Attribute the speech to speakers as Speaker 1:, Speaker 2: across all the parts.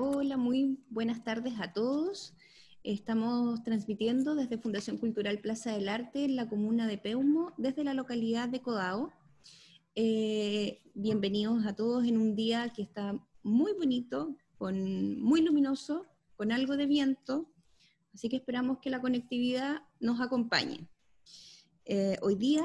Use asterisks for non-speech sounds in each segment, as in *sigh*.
Speaker 1: Hola, muy buenas tardes a todos. Estamos transmitiendo desde Fundación Cultural Plaza del Arte en la comuna de Peumo, desde la localidad de Codao. Eh, bienvenidos a todos en un día que está muy bonito, con, muy luminoso, con algo de viento, así que esperamos que la conectividad nos acompañe. Eh, hoy día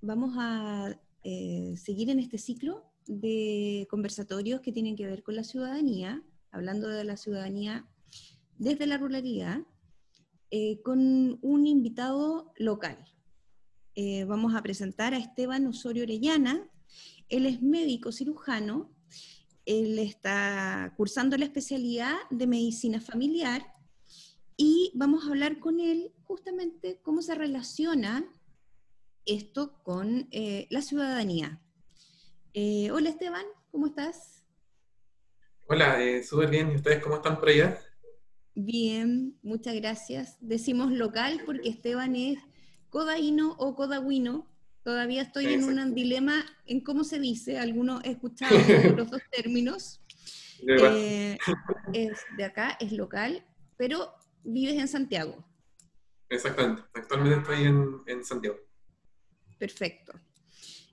Speaker 1: vamos a eh, seguir en este ciclo de conversatorios que tienen que ver con la ciudadanía, hablando de la ciudadanía desde la ruralidad, eh, con un invitado local. Eh, vamos a presentar a Esteban Osorio Orellana. Él es médico cirujano, él está cursando la especialidad de medicina familiar y vamos a hablar con él justamente cómo se relaciona esto con eh, la ciudadanía. hola Esteban, ¿cómo estás?
Speaker 2: Hola, súper bien. ¿Y ustedes cómo están por allá?
Speaker 1: Bien, muchas gracias. Decimos local porque Esteban es codaíno o codahuino. Todavía estoy en un dilema en cómo se dice. Algunos he escuchado los dos *laughs* términos. Eh, es de acá, es local, pero vives en Santiago.
Speaker 2: Exactamente. Actualmente estoy en, Santiago.
Speaker 1: Perfecto.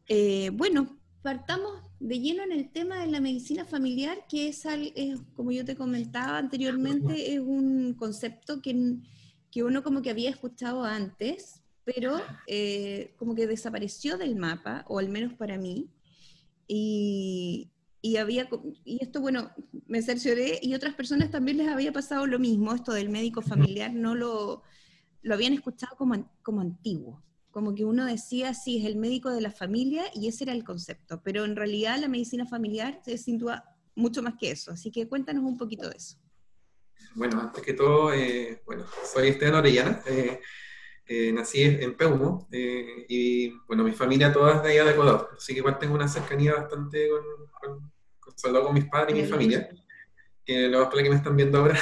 Speaker 1: Eh, bueno, partamos de lleno en el tema de la medicina familiar, que es, como yo te comentaba anteriormente, es un concepto que, que uno como que había escuchado antes, pero eh, como que desapareció del mapa, o al menos para mí, y, y, había, y esto, bueno, me cercioré, y otras personas también les había pasado lo mismo, esto del médico familiar, no lo, lo habían escuchado como, como antiguo como que uno decía, sí, es el médico de la familia y ese era el concepto, pero en realidad la medicina familiar se sitúa mucho más que eso, así que cuéntanos un poquito de eso.
Speaker 2: Bueno, antes que todo, eh, bueno, soy Esteban Orellana, eh, eh, nací en Peumo y bueno, mi familia toda es de allá de Ecuador, así que igual tengo una cercanía bastante con, con, con mis padres y mi familia, que lo más que me están viendo ahora, *laughs*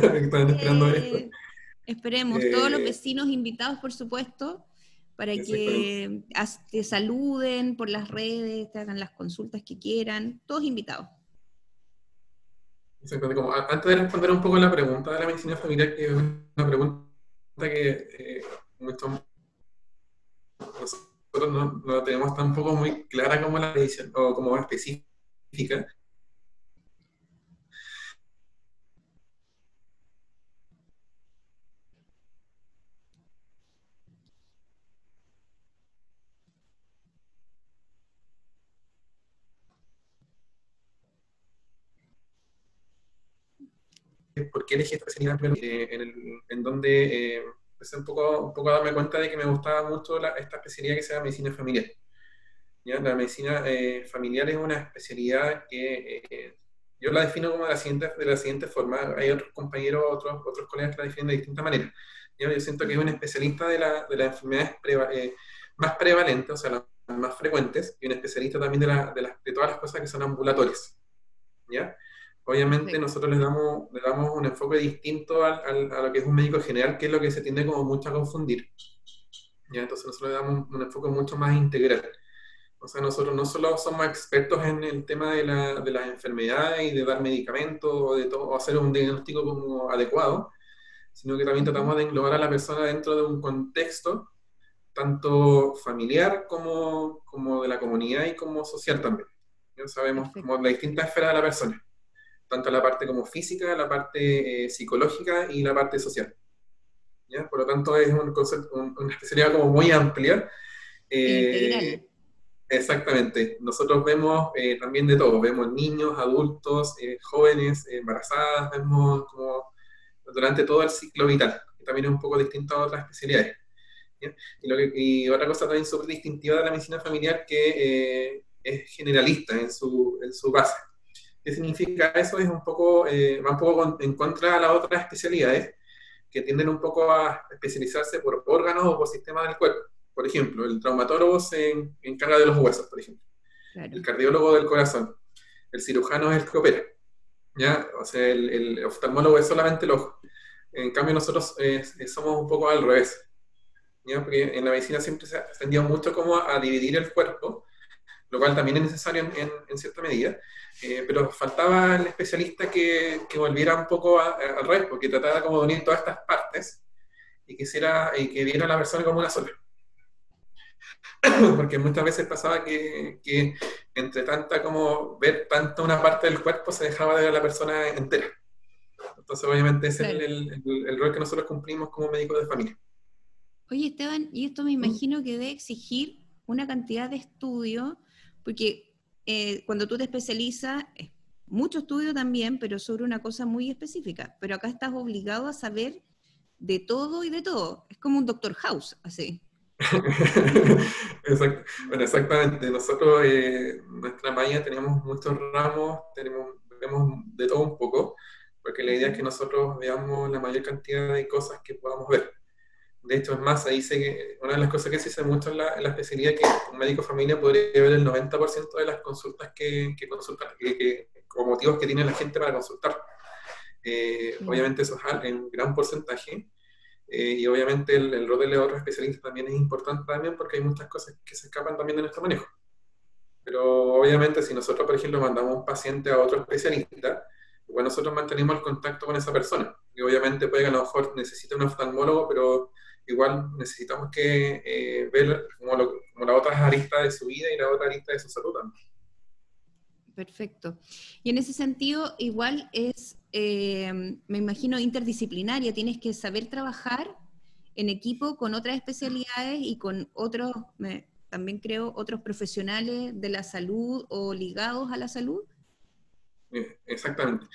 Speaker 2: que están esperando esto.
Speaker 1: Esperemos, todos los vecinos invitados, por supuesto, para que te saluden por las redes, te hagan las consultas que quieran, todos invitados.
Speaker 2: Como, antes de responder un poco la pregunta de la medicina familiar, que es una pregunta que eh, nosotros no, no, tenemos tampoco muy clara como la medicina, o como específica, por qué elegí esta especialidad eh, en, en, donde eh, empecé un poco, un poco a darme cuenta de que me gustaba mucho esta especialidad que se llama medicina familiar. ¿Ya? La medicina eh, familiar es una especialidad que yo la defino como de la siguiente, de la siguiente forma. Hay otros compañeros, otros, otros colegas que la definen de distinta manera. Yo siento que es un especialista de, la, de las enfermedades más prevalentes, o sea, las más frecuentes, y un especialista también de, la, de, las, de todas las cosas que son ambulatorias. ¿ya? Obviamente nosotros le damos, le damos un enfoque distinto a lo que es un médico general, que es lo que se tiende como mucho a confundir. ¿Ya? Entonces nosotros le damos un, enfoque mucho más integral. O sea, nosotros no solo somos expertos en el tema de, la, de las enfermedades y de dar medicamentos o, de todo, o hacer un diagnóstico como adecuado, sino que también tratamos de englobar a la persona dentro de un contexto tanto familiar como, como de la comunidad y como social también. Ya sabemos como la distinta esfera de la persona tanto la parte como física, la parte eh, psicológica y la parte social. ¿ya? Por lo tanto, es un concepto, una especialidad como muy amplia. Eh, exactamente. Nosotros vemos eh, también de todo. Vemos niños, adultos, jóvenes, embarazadas, vemos como durante todo el ciclo vital, que también es un poco distinto a otras especialidades. Y, lo y, otra cosa también súper distintiva de la medicina familiar que es generalista en su, en su base. ¿Qué significa eso? Es un poco, eh, va un poco en contra de las otras especialidades que tienden un poco a especializarse por órganos o por sistemas del cuerpo. Por ejemplo, el traumatólogo se encarga de los huesos, por ejemplo. El cardiólogo del corazón. El cirujano es el que opera. ¿ya? O sea, el, oftalmólogo es solamente el ojo. En cambio, nosotros eh, somos un poco al revés. ¿ya? Porque en la medicina siempre se ha tendido mucho como a, dividir el cuerpo lo cual también es necesario en, cierta medida, eh, pero faltaba el especialista que, que volviera un poco al revés, porque tratara como de unir todas estas partes y que, y que viera a la persona como una sola. *coughs* porque muchas veces pasaba que, que, entre tanta como ver tanto una parte del cuerpo se dejaba de ver a la persona entera. Entonces obviamente ese es el, el, rol que nosotros cumplimos como médicos de familia.
Speaker 1: Oye Esteban, y esto me mm. imagino que debe exigir una cantidad de estudio, porque eh, cuando tú te especializas, mucho estudio también, pero sobre una cosa muy específica. Pero acá estás obligado a saber de todo y de todo. Es como un Doctor House, así. *laughs*
Speaker 2: bueno, exactamente. Nosotros, eh, nuestra malla, tenemos muchos ramos, tenemos, vemos de todo un poco, porque la idea es que nosotros veamos la mayor cantidad de cosas que podamos ver. De hecho, es más, ahí sé que una de las cosas que se dice mucho en la, en la especialidad es que un médico familia podría ver el 90% de las consultas que, que consultan, que, como motivos que tiene la gente para consultar. Eh, obviamente eso es un gran porcentaje. Eh, y obviamente el, el, rol de otros especialistas también es importante también porque hay muchas cosas que se escapan también de nuestro manejo. Pero obviamente si nosotros, por ejemplo, mandamos un paciente a otro especialista, bueno, nosotros mantenemos el contacto con esa persona. Y obviamente puede que a lo mejor necesite un oftalmólogo, pero igual necesitamos que eh, ver como, la otra arista de su vida y la otra arista de su salud también.
Speaker 1: Perfecto. Y en ese sentido, igual es, eh, me imagino, interdisciplinaria. Tienes que saber trabajar en equipo con otras especialidades y con otros, también creo, otros profesionales de la salud o ligados a la salud.
Speaker 2: Eh, exactamente.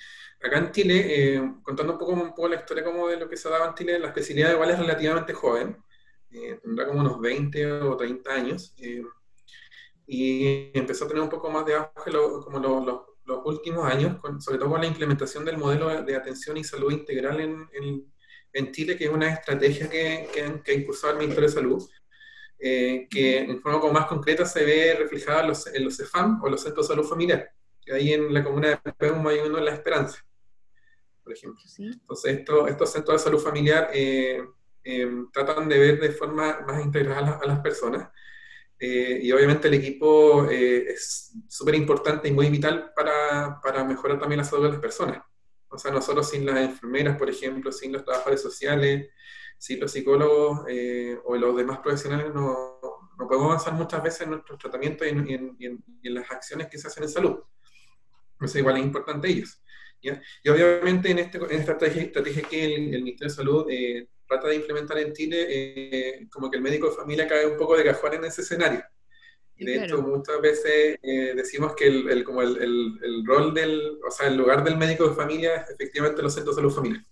Speaker 2: Acá en Chile, eh, contando un poco, poco la historia como de lo que se daba en Chile, la especialidad igual es relativamente joven, tendrá como unos 20 o 30 años y empezó a tener un poco más de auge como los últimos años, sobre todo con la implementación del modelo de atención y salud integral en, en, Chile, que es una estrategia que, que, ha impulsado el Ministerio de Salud, eh, que en forma como más concreta se ve reflejada en los, en los CEFAM o los Centros de Salud Familiar, que ahí en la comuna de Peuma hay uno en La Esperanza, por ejemplo. Entonces, esto, estos centros de salud familiar eh, eh, tratan de ver de forma más integral a las personas eh, y obviamente el equipo eh, es súper importante y muy vital para, para, mejorar también la salud de las personas. O sea, nosotros sin las enfermeras, por ejemplo, sin los trabajadores sociales, sin los psicólogos o los demás profesionales, no, no, podemos avanzar muchas veces en nuestros tratamientos y en, y en, las acciones que se hacen en salud. Eso igual es importante ellos. ¿ya? Y obviamente en, este, en esta estrategia, estrategia que el, el Ministerio de Salud trata de implementar en Chile, eh, como que el médico de familia cae un poco de cajón en ese escenario. Y de hecho, muchas veces eh, decimos que el, como el, el, rol del, o sea, el lugar del médico de familia es efectivamente los centros de salud familiar.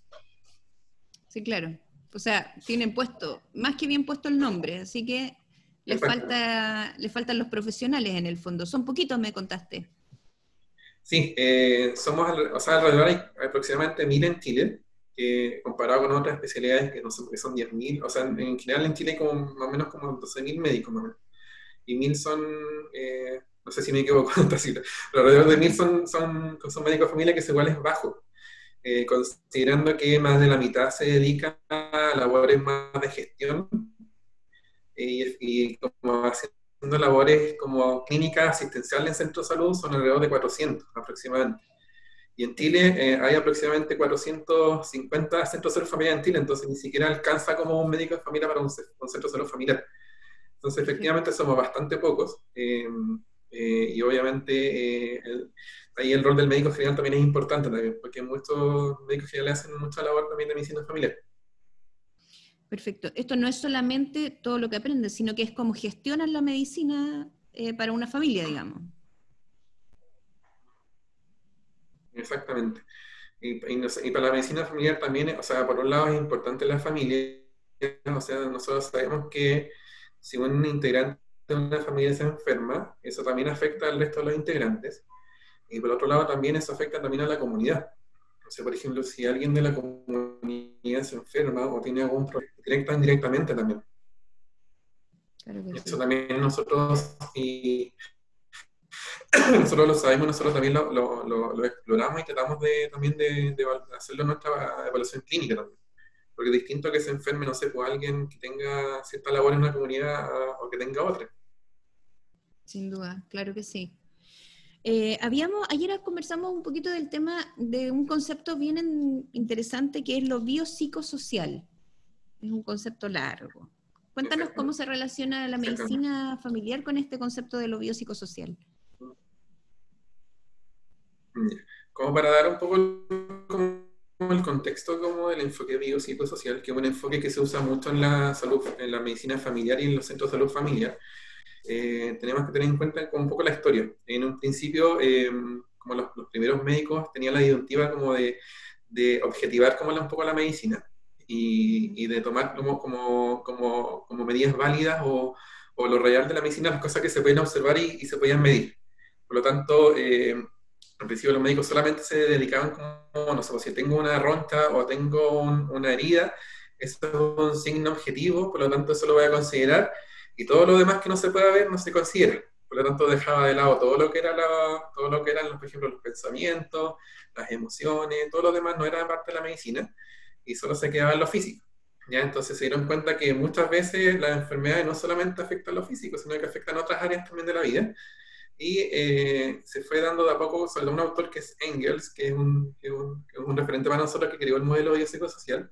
Speaker 1: Sí, claro. O sea, tienen puesto, más que bien puesto el nombre, así que le, falta, le faltan los profesionales en el fondo. Son poquitos, me contaste.
Speaker 2: Sí, eh, somos, o sea, alrededor hay aproximadamente mil en Chile comparado con otras especialidades que no que son 10.000, o sea, en, general en Chile hay como más o menos como 12.000 médicos, más. Y 1.000 son, eh, no sé si me equivoco con esta cifra, pero alrededor de 1.000 son, son, son médicos de familia que es igual es bajo, eh, considerando que más de la mitad se dedica a labores más de gestión y, y como haciendo labores como clínica asistencial en centros de salud son alrededor de 400 aproximadamente. Y en Chile eh, hay aproximadamente 450 centros de salud familiar en Chile, entonces ni siquiera alcanza como un médico de familia para un, centro de salud familiar. Entonces, efectivamente, somos bastante pocos. Em, eh, y obviamente eh, ahí el rol del médico general también es importante, también, porque muchos médicos generales hacen mucha labor también de medicina familiar.
Speaker 1: Perfecto. Esto no es solamente todo lo que aprendes, sino que es cómo gestionan la medicina para una familia, digamos.
Speaker 2: Exactamente. Y, para la medicina familiar también, o sea, por un lado es importante la familia, o sea, nosotros sabemos que si un integrante de una familia se enferma, eso también afecta al resto de los integrantes. Y por otro lado también eso afecta también a la comunidad. O sea, por ejemplo, si alguien de la comunidad se enferma o tiene algún problema, directa o indirectamente también. eso también nosotros, y *coughs* nosotros lo sabemos, nosotros también lo, lo, exploramos y tratamos de, también de, hacerlo en nuestra evaluación clínica también. Porque es distinto que se enferme, no sé, pues alguien que tenga cierta labor en una comunidad o que tenga otra.
Speaker 1: Sin duda, claro que sí. Eh, habíamos, ayer conversamos un poquito del tema de un concepto bien interesante que es lo biopsicosocial. Es un concepto largo. Cuéntanos cómo se relaciona la medicina familiar con este concepto de lo biopsicosocial.
Speaker 2: Como para dar un poco el contexto como del enfoque biopsicosocial, que es un enfoque que se usa mucho en la salud, en la medicina familiar y en los centros de salud familiar, eh, tenemos que tener en cuenta un poco la historia. En un principio, eh, como los, primeros médicos tenían la disyuntiva como de, de objetivar como un poco la medicina y, y de tomar como, como, como, como, medidas válidas o, o, lo real de la medicina las cosas que se pueden observar y, y se podían medir. Por lo tanto, eh, al principio los médicos solamente se dedicaban como, no sé, pues, si tengo una roncha o tengo una herida, eso es un signo objetivo, por lo tanto eso lo voy a considerar, y todo lo demás que no se pueda ver no se considera. Por lo tanto dejaba de lado todo lo que era la, todo lo que eran, por ejemplo, los pensamientos, las emociones, todo lo demás no era parte de la medicina, y solo se quedaba en lo físico. ¿ya? Entonces se dieron cuenta que muchas veces las enfermedades no solamente afectan lo físico, sino que afectan otras áreas también de la vida y eh, se fue dando de a poco, sobre un autor que es Engels, que es un, que un, un referente para nosotros que creó el modelo biopsicosocial,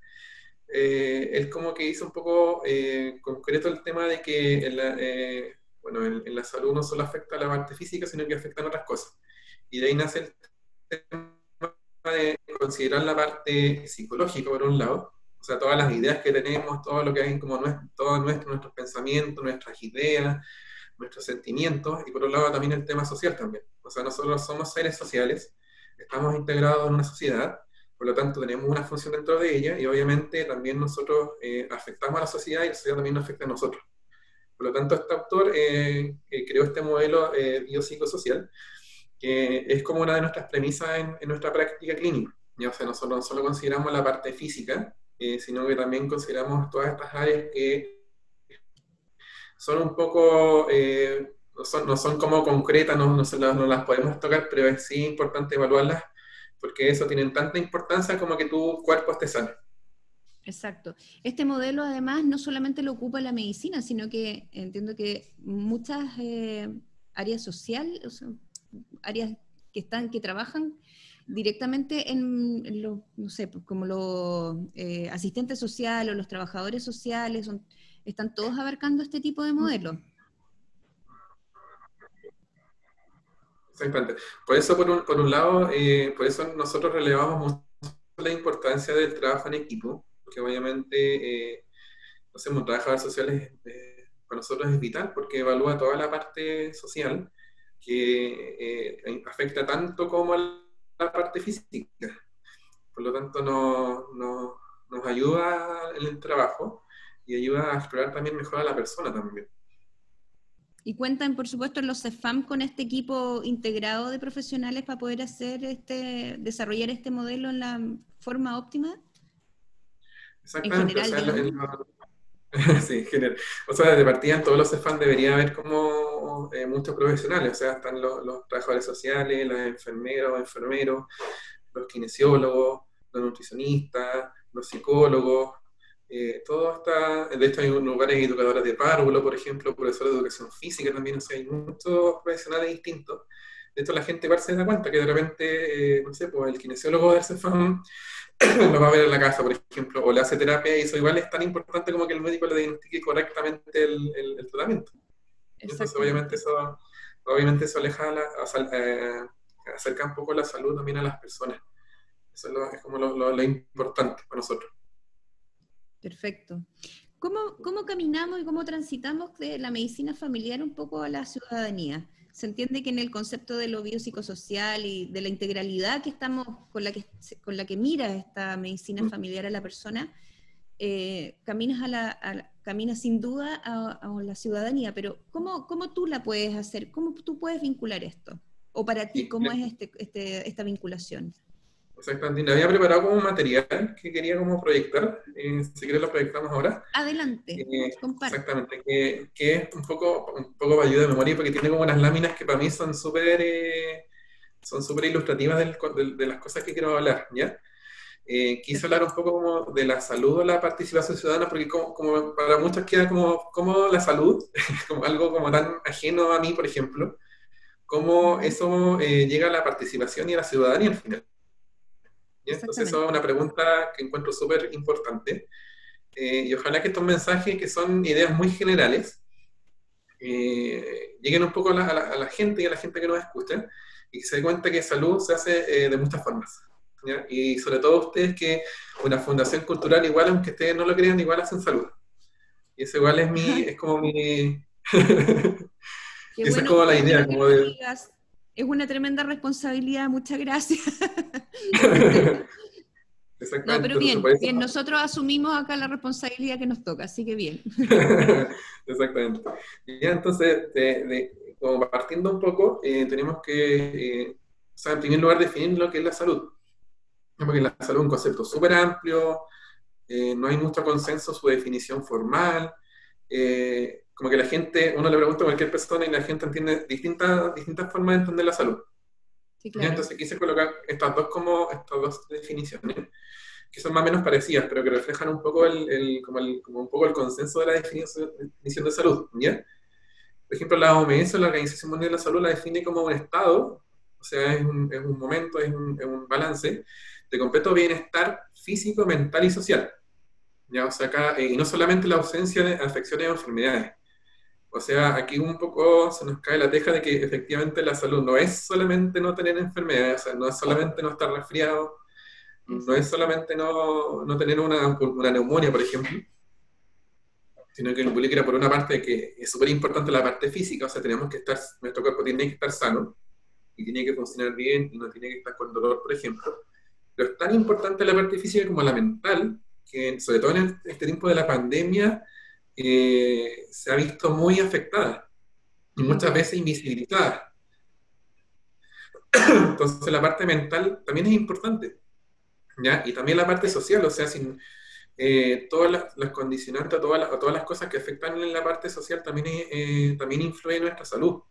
Speaker 2: eh, él como que hizo un poco eh, concreto el tema de que en la, eh, bueno, en, la salud no solo afecta a la parte física, sino que afecta a otras cosas. Y de ahí nace el tema de considerar la parte psicológica, por un lado, o sea, todas las ideas que tenemos, todo lo que hay como nuestro, todos nuestros, nuestros pensamientos, nuestras ideas, nuestros sentimientos y por otro lado también el tema social también. O sea, nosotros somos seres sociales, estamos integrados en una sociedad, por lo tanto tenemos una función dentro de ella y obviamente también nosotros eh, afectamos a la sociedad y la sociedad también nos afecta a nosotros. Por lo tanto, este autor eh, creó este modelo eh, biopsicosocial que es como una de nuestras premisas en, nuestra práctica clínica. Ya, o sea, nosotros no solo consideramos la parte física, eh, sino que también consideramos todas estas áreas que son un poco, eh, no, son, no, son, como concretas, no, no, no, las podemos tocar, pero es sí importante evaluarlas porque eso tiene tanta importancia como que tu cuerpo esté sano.
Speaker 1: Exacto. Este modelo además no solamente lo ocupa la medicina, sino que entiendo que muchas eh, áreas sociales, áreas que están, que trabajan directamente en, los, no sé, pues, como los eh, asistentes sociales o los trabajadores sociales, son, ¿Están todos abarcando este tipo de modelo?
Speaker 2: Exactamente. Por eso, por un, por un lado, eh, por eso nosotros relevamos mucho la importancia del trabajo en equipo, porque obviamente, eh, no sé, un trabajador social eh, para nosotros es vital, porque evalúa toda la parte social que eh, afecta tanto como la parte física. Por lo tanto, no, no, nos ayuda en el trabajo y ayuda a explorar también mejor a la persona también.
Speaker 1: Y cuentan, por supuesto, los CEFAM con este equipo integrado de profesionales para poder hacer este, desarrollar este modelo en la forma óptima.
Speaker 2: Exactamente. En general, *laughs* sí, en general. O sea, de partida en todos los CEFAM debería haber como eh, muchos profesionales. O sea, están los, los trabajadores sociales, los enfermeros, enfermeros, los kinesiólogos, los nutricionistas, los psicólogos, eh, todo está, de hecho hay lugares educadores de párvulo, por ejemplo, profesores de educación física también, o sea, hay muchos profesionales distintos. De hecho, la gente se da cuenta que de repente, eh, no sé, pues el kinesiólogo del CEFAM *coughs* lo va a ver en la casa, por ejemplo, o le hace terapia y eso igual es tan importante como que el médico le diagnostique correctamente el, el, tratamiento. Entonces, obviamente eso, obviamente eso aleja, la, eh, acerca un poco la salud también a las personas. Eso es, como lo, lo importante para nosotros.
Speaker 1: Perfecto. ¿Cómo, ¿Cómo, caminamos y cómo transitamos de la medicina familiar un poco a la ciudadanía? Se entiende que en el concepto de lo biopsicosocial y de la integralidad que estamos, con la que, con la que mira esta medicina mm. familiar a la persona, eh, caminas, a la, caminas sin duda a, la ciudadanía, pero ¿cómo, ¿cómo, tú la puedes hacer? ¿Cómo tú puedes vincular esto? ¿O para ti, cómo es este, este, esta vinculación?
Speaker 2: Exactamente. Había preparado como un material que quería como proyectar. Eh, si quieres lo proyectamos ahora.
Speaker 1: Adelante.
Speaker 2: Eh, exactamente. Que, que, es un poco, un poco para ayuda de memoria porque tiene como unas láminas que para mí son súper eh, son súper ilustrativas de, las cosas que quiero hablar, ¿ya? eh, quise hablar un poco como de la salud o la participación ciudadana, porque como, para muchos queda como, como la salud, *laughs* como algo como tan ajeno a mí, por ejemplo, cómo eso eh, llega a la participación y a la ciudadanía al final. Entonces, eso es una pregunta que encuentro súper importante. Eh, y ojalá que estos mensajes, que son ideas muy generales, lleguen un poco a la, a la, gente y a la gente que nos escucha y que se dé cuenta que salud se hace de muchas formas. Y sobre todo ustedes que una fundación cultural igual, aunque ustedes no lo crean, igual hacen salud. Y eso igual es mi, es como mi... *laughs*
Speaker 1: Esa es como la idea. Como de... Es una tremenda responsabilidad, muchas gracias. *laughs* no, pero bien, bien, nosotros asumimos acá la responsabilidad que nos toca, así que bien. *laughs*
Speaker 2: Exactamente. Ya, entonces, como partiendo un poco, eh, tenemos que, eh, o sea, en primer lugar, definir lo que es la salud porque la salud es un concepto súper amplio, eh, no hay mucho consenso su definición formal, eh, como que la gente, uno le pregunta a cualquier persona y la gente entiende distintas, distintas formas de entender la salud. Sí, claro. Entonces quise colocar estas dos, como, estas dos definiciones, que son más o menos parecidas, pero que reflejan un poco el, como, el, como un poco el consenso de la definición, definición de salud. ¿ya? Por ejemplo, la OMS, la Organización Mundial de la Salud, la define como un estado, o sea, es un, es un momento, es un, es un balance, de completo bienestar físico, mental y social. ¿ya? O sea, acá, eh, y no solamente la ausencia de afecciones o enfermedades. O sea, aquí un poco se nos cae la teja de que efectivamente la salud no es solamente no tener enfermedades, no es solamente no estar resfriado, no es solamente no, no tener una, una, neumonía, por ejemplo, sino que involucra por una parte que es súper importante la parte física, o sea, tenemos que estar, nuestro cuerpo tiene que estar sano y tiene que funcionar bien y no tiene que estar con dolor, por ejemplo, pero es tan importante la parte física como la mental, que sobre todo en este tiempo de la pandemia eh, se ha visto muy afectada y muchas veces invisibilizada. *clears throat* Entonces la parte mental también es importante. ¿ya? Y también la parte social, o sea, sin, eh, todas las, condicionantes, todas las, todas las cosas que afectan en la parte social también, eh, también influyen en nuestra salud.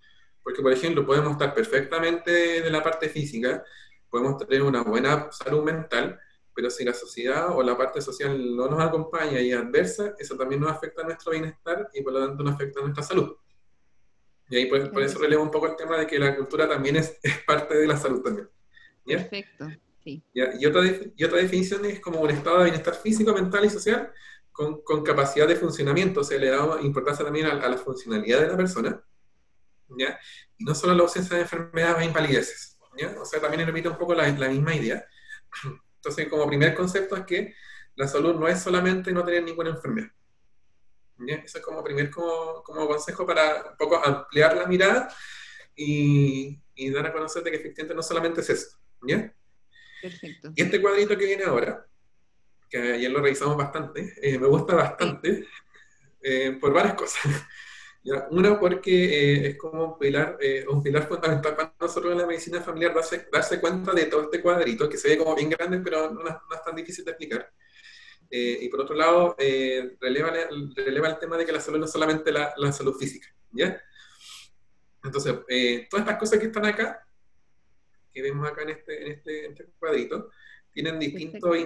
Speaker 2: Porque, por ejemplo, podemos estar perfectamente de la parte física, podemos tener una buena salud mental, pero si la sociedad o la parte social no nos acompaña y es adversa, eso también nos afecta a nuestro bienestar y por lo tanto nos afecta a nuestra salud. Y ahí por, eso relevo un poco el tema de que la cultura también es, parte de la salud también. Perfecto. Sí. Y, otra, y otra definición es como un estado de bienestar físico, mental y social con, con capacidad de funcionamiento, o sea, le damos importancia también a, la funcionalidad de la persona, ¿ya? y no solo a la ausencia de enfermedades o invalideces. O sea, también repite un poco la, misma idea. Entonces, como primer concepto es que la salud no es solamente no tener ninguna enfermedad. Eso es como primer como, consejo para un poco ampliar la mirada y, dar a conocer que efectivamente no solamente es eso. Perfecto. Y este cuadrito que viene ahora, que ayer lo revisamos bastante, eh, me gusta bastante eh, por varias cosas. Una, porque eh, es como un pilar, eh, un pilar fundamental para nosotros en la medicina familiar, darse, darse cuenta de todo este cuadrito, que se ve como bien grande, pero no, es tan difícil de explicar. Eh, y por otro lado, releva, releva, el tema de que la salud no es solamente la, la salud física. ¿ya? Entonces, todas estas cosas que están acá, que vemos acá en este, en este, en este cuadrito, tienen distintos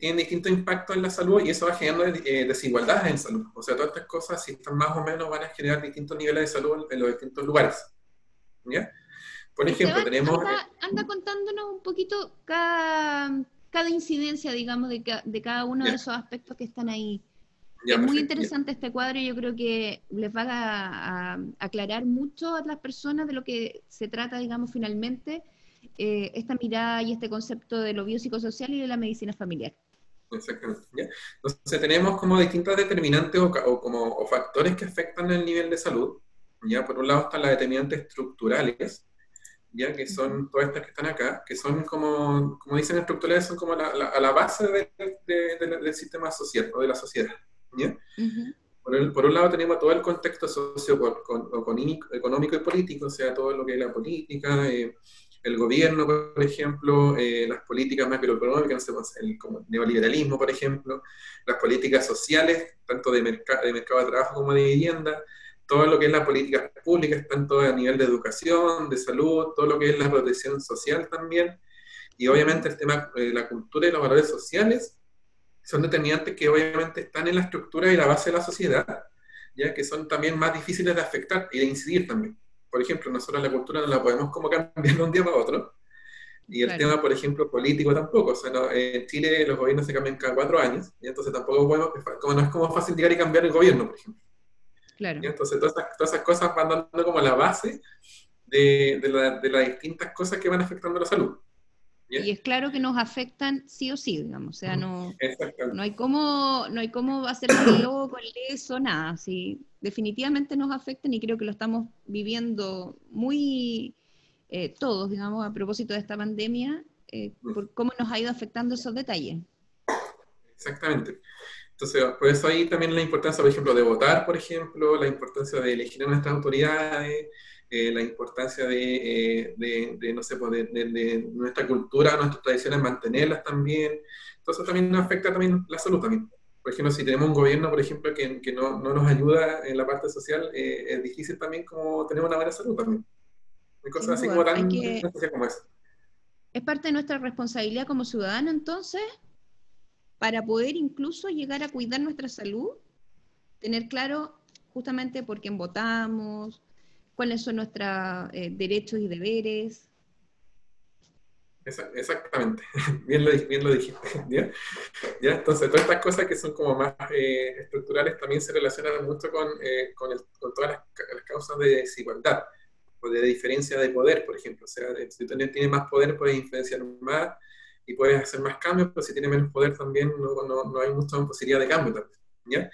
Speaker 2: tienen distintos impactos en la salud y eso va generando eh, desigualdades en salud. O sea, todas estas cosas, si están más o menos, van a generar distintos niveles de salud en los distintos lugares. ¿Ya?
Speaker 1: Por ejemplo, tenemos... Anda, contándonos un poquito cada, cada incidencia, digamos, de, de cada uno de esos aspectos que están ahí. es muy interesante este cuadro y yo creo que les va a, aclarar mucho a las personas de lo que se trata, digamos, finalmente eh, esta mirada y este concepto de lo biopsicosocial y de la medicina familiar.
Speaker 2: Exactamente. Entonces tenemos como distintas determinantes o, como factores que afectan el nivel de salud. ¿ya? Por un lado están las determinantes estructurales, ya que son todas estas que están acá, que son como, como dicen estructurales, son como la, a la base del sistema social o de la sociedad. ¿ya? por, un lado tenemos todo el contexto socioeconómico y político, o sea, todo lo que es la política, eh, el gobierno, por ejemplo, eh, las políticas macroeconómicas, el neoliberalismo, por ejemplo, las políticas sociales, tanto de, de mercado de trabajo como de vivienda, todo lo que es las políticas públicas, tanto a nivel de educación, de salud, todo lo que es la protección social también, Y obviamente el tema de la cultura y los valores sociales son determinantes que obviamente están en la estructura y la base de la sociedad, ya que son también más difíciles de afectar y de incidir también. Por ejemplo, nosotros la cultura no la podemos como cambiar de un día para otro, y el tema, por ejemplo, político tampoco. O sea, en Chile los gobiernos se cambian cada cuatro años, y entonces tampoco podemos, como no es como fácil llegar y cambiar el gobierno, por ejemplo. Claro. Entonces todas esas, todas esas, cosas van dando como la base de, de, las distintas cosas que van afectando la salud.
Speaker 1: Y es claro que nos afectan sí o sí, digamos, o sea, no, no hay cómo, no hay cómo hacer con eso, nada, sí, definitivamente nos afectan y creo que lo estamos viviendo muy eh, todos, digamos, a propósito de esta pandemia, eh, por cómo nos ha ido afectando esos detalles.
Speaker 2: Exactamente. Entonces, por eso ahí también la importancia, por ejemplo, de votar, por ejemplo, la importancia de elegir a nuestras autoridades, eh, la importancia de, eh, de, no sé, pues, de, nuestra cultura, nuestras tradiciones, mantenerlas también. Entonces también nos afecta también la salud también. Por ejemplo, si tenemos un gobierno, por ejemplo, que, que no, no, nos ayuda en la parte social, eh, es difícil también como tener una buena salud también. Hay cosas así como tan como eso.
Speaker 1: Es parte de nuestra responsabilidad como ciudadano, entonces, para poder incluso llegar a cuidar nuestra salud, tener claro justamente por quién votamos, cuáles son nuestros eh, derechos y deberes.
Speaker 2: Exactamente, *laughs* bien lo, bien lo dijiste. *laughs* ¿ya? ¿ya? Entonces, todas estas cosas que son como más eh, estructurales también se relacionan mucho con, eh, con, todas las, causas de desigualdad o de diferencia de poder, por ejemplo. O sea, si tú tienes más poder, puedes influenciar más y puedes hacer más cambios, pero si tienes menos poder también no, no, no hay mucha posibilidad de cambio también. ¿Ya?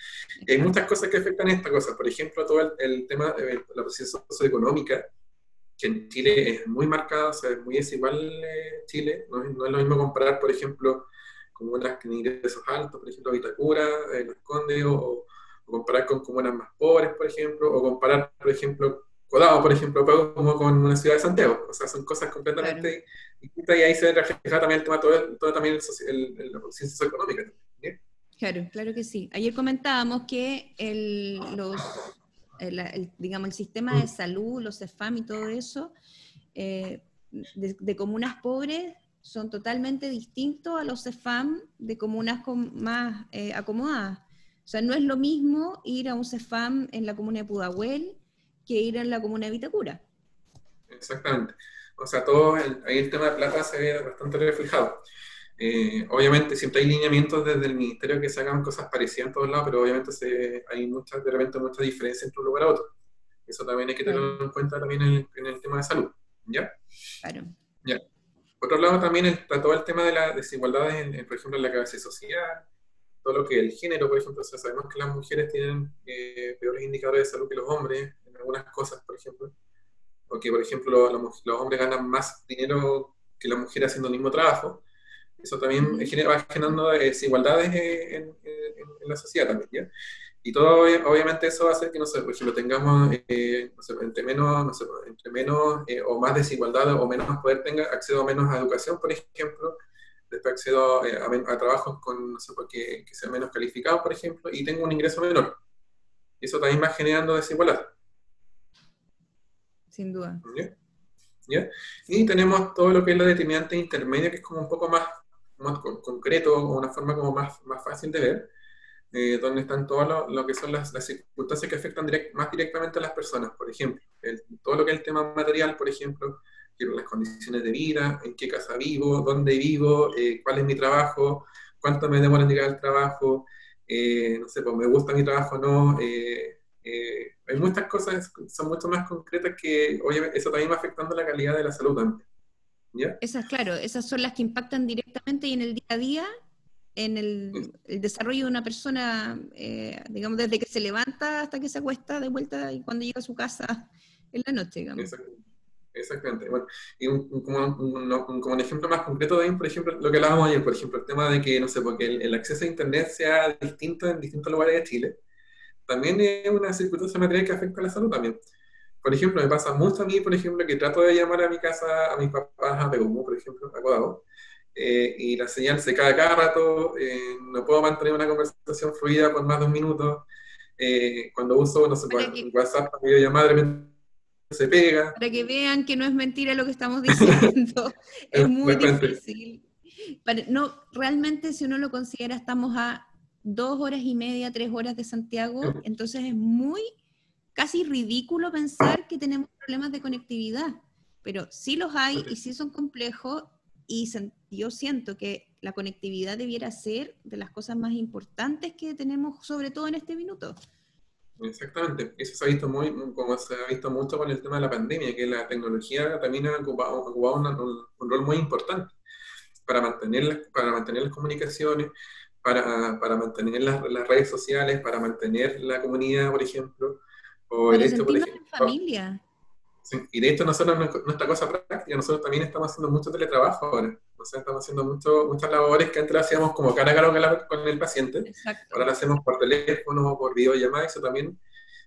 Speaker 2: hay muchas cosas que afectan esta cosa. Por ejemplo, todo el, tema de la posición socioeconómica, que en Chile es muy marcada, o sea, es muy desigual eh, Chile. No, no, es lo mismo comparar, por ejemplo, comunas con ingresos altos, por ejemplo, Vitacura, eh, Los Condes, o, comparar con comunas más pobres, por ejemplo, o comparar, por ejemplo, Codado, por ejemplo, como con una ciudad de Santiago. O sea, son cosas completamente distintas y ahí se refleja también el tema, todo, todo también el, la posición socioeconómica.
Speaker 1: Claro, claro que sí. Ayer comentábamos que el, los, digamos, el sistema de salud, los CEFAM y todo eso, eh, de, comunas pobres son totalmente distintos a los CEFAM de comunas más eh, acomodadas. O sea, no es lo mismo ir a un CEFAM en la comuna de Pudahuel que ir en la comuna de Vitacura.
Speaker 2: Exactamente. O sea, todo ahí el tema de plata se ve bastante reflejado. Eh, obviamente siempre hay lineamientos desde el ministerio que se hagan cosas parecidas en todos lados, pero obviamente se, hay muchas, de repente mucha diferencia entre un lugar a otro. Eso también hay que tenerlo en cuenta también en el, tema de salud. ¿Ya? Claro. Ya. Por otro lado, también está todo el tema de las desigualdades, en, por ejemplo, en la clase social, todo lo que el género, por ejemplo, sabemos que las mujeres tienen eh, peores indicadores de salud que los hombres en algunas cosas, por ejemplo. O que, por ejemplo, los, los hombres ganan más dinero que las mujeres haciendo el mismo trabajo eso también va generando desigualdades en, la sociedad también, ¿ya? Y todo, obviamente, eso va a hacer que, no sé, por ejemplo, tengamos, eh, no sé, entre menos, no sé, entre menos eh, o más desigualdad o menos poder tenga, accedo menos a educación, por ejemplo, después accedo eh, a, trabajos con, no sé, porque, que sean menos calificados, por ejemplo, y tengo un ingreso menor. Y eso también va generando desigualdad.
Speaker 1: Sin duda.
Speaker 2: ¿Ya? Y tenemos todo lo que es la determinante intermedia, que es como un poco más más concreto o una forma como más, más fácil de ver, eh, donde están todo lo, que son las, las, circunstancias que afectan más directamente a las personas. Por ejemplo, todo lo que es el tema material, por ejemplo, las condiciones de vida, en qué casa vivo, dónde vivo, eh, cuál es mi trabajo, cuánto me demora en llegar al trabajo, eh, no sé, pues me gusta mi trabajo o no. hay muchas cosas son mucho más concretas que, oye, eso también va afectando la calidad de la salud también.
Speaker 1: Esas, claro, esas son las que impactan directamente y en el día a día en el, desarrollo de una persona, eh, digamos, desde que se levanta hasta que se acuesta de vuelta y cuando llega a su casa en la noche, digamos.
Speaker 2: Exactamente. Bueno, y como, un, ejemplo más concreto también, por ejemplo, lo que hablábamos ayer, por ejemplo, el tema de que, no sé, porque el, acceso a Internet sea distinto en distintos lugares de Chile, también es una circunstancia material que afecta a la salud también por ejemplo, me pasa mucho a mí, por ejemplo, que trato de llamar a mi casa, a mis papás a Pegumo, por ejemplo, a Codado, eh, y la señal se cae cada rato, eh, no puedo mantener una conversación fluida por más de un minuto. Eh, cuando uso, no sé, WhatsApp para videollamar, se pega.
Speaker 1: Para que vean que no es mentira lo que estamos *laughs* diciendo. es muy difícil. no, realmente si uno lo considera, estamos a dos horas y media, tres horas de Santiago, entonces es muy casi ridículo pensar que tenemos problemas de conectividad, pero sí los hay y sí son complejos y yo siento que la conectividad debiera ser de las cosas más importantes que tenemos, sobre todo en este minuto.
Speaker 2: Exactamente, eso se ha visto muy, como se ha visto mucho con el tema de la pandemia, que la tecnología también ha ocupado, un, rol muy importante para mantener, para mantener las comunicaciones, para, para mantener las, las, redes sociales, para mantener la comunidad, por ejemplo.
Speaker 1: O el hecho, por ejemplo, familia.
Speaker 2: y de hecho nosotros, nuestra cosa práctica, nosotros también estamos haciendo mucho teletrabajo ahora. O sea, estamos haciendo mucho, muchas labores que antes hacíamos como cara a cara con el paciente. Ahora lo hacemos por teléfono, por videollamada. Eso también,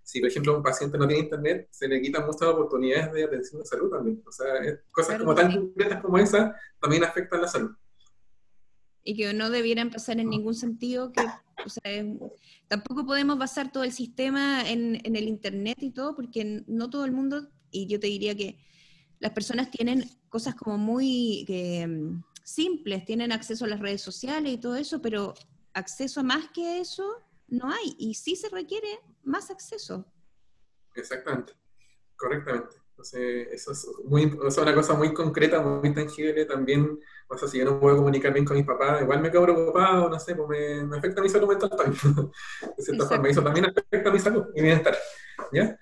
Speaker 2: si por ejemplo un paciente no tiene internet, se le quitan muchas oportunidades de atención de salud también. O sea, cosas como tan concretas como esa también afectan la salud
Speaker 1: y que no debieran pasar en ningún sentido, que o sea, tampoco podemos basar todo el sistema en, en, el Internet y todo, porque no todo el mundo, y yo te diría que las personas tienen cosas como muy mm, simples, tienen acceso a las redes sociales y todo eso, pero acceso más que eso no hay, y sí se requiere más acceso.
Speaker 2: Exactamente, correctamente. Entonces, eso es, muy, una cosa muy concreta, muy tangible también. O sea, si yo no puedo comunicar bien con mis papás, igual me quedo preocupado, no sé, pues me, me afecta mi salud mental también. *laughs* de cierta forma, eso también afecta mi salud, mi bienestar. ¿Ya?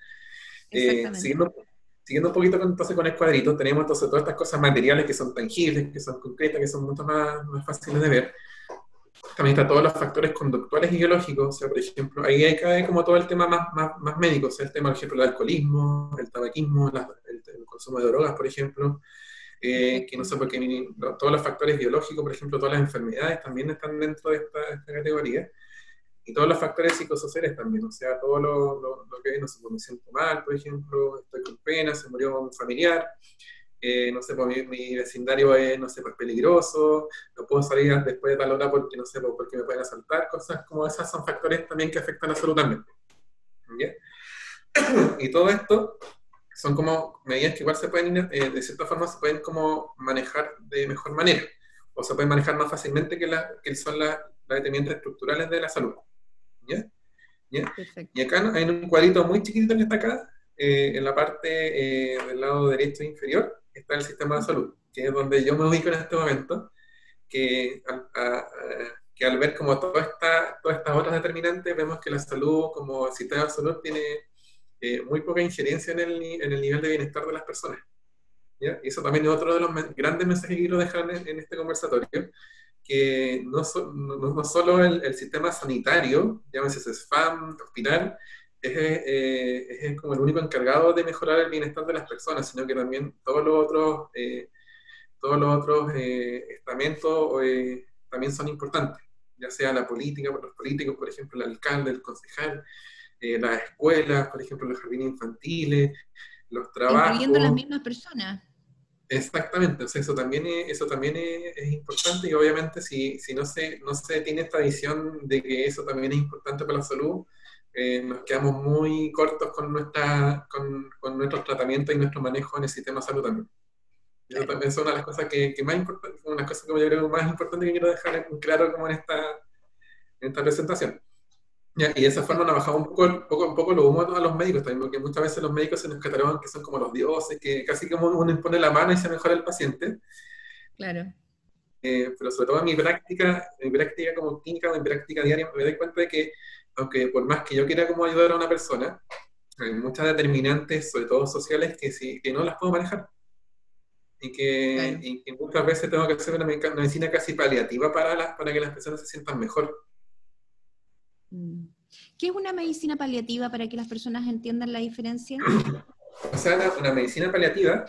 Speaker 2: Eh, siguiendo, siguiendo, un poquito con, entonces con el cuadrito, tenemos entonces todas estas cosas materiales que son tangibles, que son concretas, que son mucho más, más fáciles de ver también está todos los factores conductuales y biológicos, o sea, por ejemplo, ahí cae como todo el tema más, más, más médico, o sea, el tema, por ejemplo, del alcoholismo, el tabaquismo, el, consumo de drogas, por ejemplo, eh, que no sé por qué, todos los factores biológicos, por ejemplo, todas las enfermedades también están dentro de esta, categoría, y todos los factores psicosociales también, o sea, todo lo, lo, lo que, no sé, pues, me siento mal, por ejemplo, estoy con pena, se murió un familiar, eh, no sé, pues mi, vecindario es, no sé, pues peligroso, no puedo salir después de tal hora porque, no sé, pues, porque me pueden asaltar, cosas como esas son factores también que afectan absolutamente. *clears throat* Y todo esto son como medidas que igual se pueden, eh, de cierta forma, se pueden como manejar de mejor manera, o se pueden manejar más fácilmente que, la, que son las, determinantes estructurales de la salud. ¿Ya? Y acá hay un cuadrito muy chiquitito que está acá, eh, en la parte del lado derecho inferior, está el sistema de salud, que es donde yo me ubico en este momento, que, que al ver como toda esta, todas estas otras determinantes, vemos que la salud como sistema de salud tiene eh, muy poca injerencia en el, en el nivel de bienestar de las personas. ¿ya? Y eso también es otro de los grandes mensajes que quiero dejar en, este conversatorio, que no, no, no solo el, el, sistema sanitario, llámese SFAM, hospital, es, es, como el único encargado de mejorar el bienestar de las personas, sino que también todos los otros, eh, todos los otros eh, estamentos eh, también son importantes, ya sea la política, los políticos, por ejemplo, el alcalde, el concejal, las escuelas, por ejemplo, los jardines infantiles, los trabajos.
Speaker 1: Incluyendo las mismas personas.
Speaker 2: Exactamente, eso también, es, eso también es, importante y obviamente si, si no, se, no se tiene esta visión de que eso también es importante para la salud, eh, nos quedamos muy cortos con, nuestra, con, con nuestros tratamientos y nuestro manejo en el sistema de salud también. Eso también es una de las cosas que, que más importantes, una cosa que yo creo más importante que quiero dejar claro como en esta, en esta presentación. y de esa forma nos bajado un poco, poco, un poco lo humo a los médicos también, porque muchas veces los médicos se nos catalogan que son como los dioses, que casi como uno impone la mano y se mejora el paciente.
Speaker 1: Claro.
Speaker 2: Eh, pero sobre todo en mi práctica, en mi práctica como clínica o en mi práctica diaria, me doy cuenta de que aunque por más que yo quiera como ayudar a una persona, hay muchas determinantes, sobre todo sociales, que, sí, que no las puedo manejar. Y que, muchas veces tengo que hacer una medicina casi paliativa para, las, para que las personas se sientan mejor.
Speaker 1: Mm. ¿Qué es una medicina paliativa para que las personas entiendan la diferencia? *clears throat*
Speaker 2: o sea, una, medicina paliativa,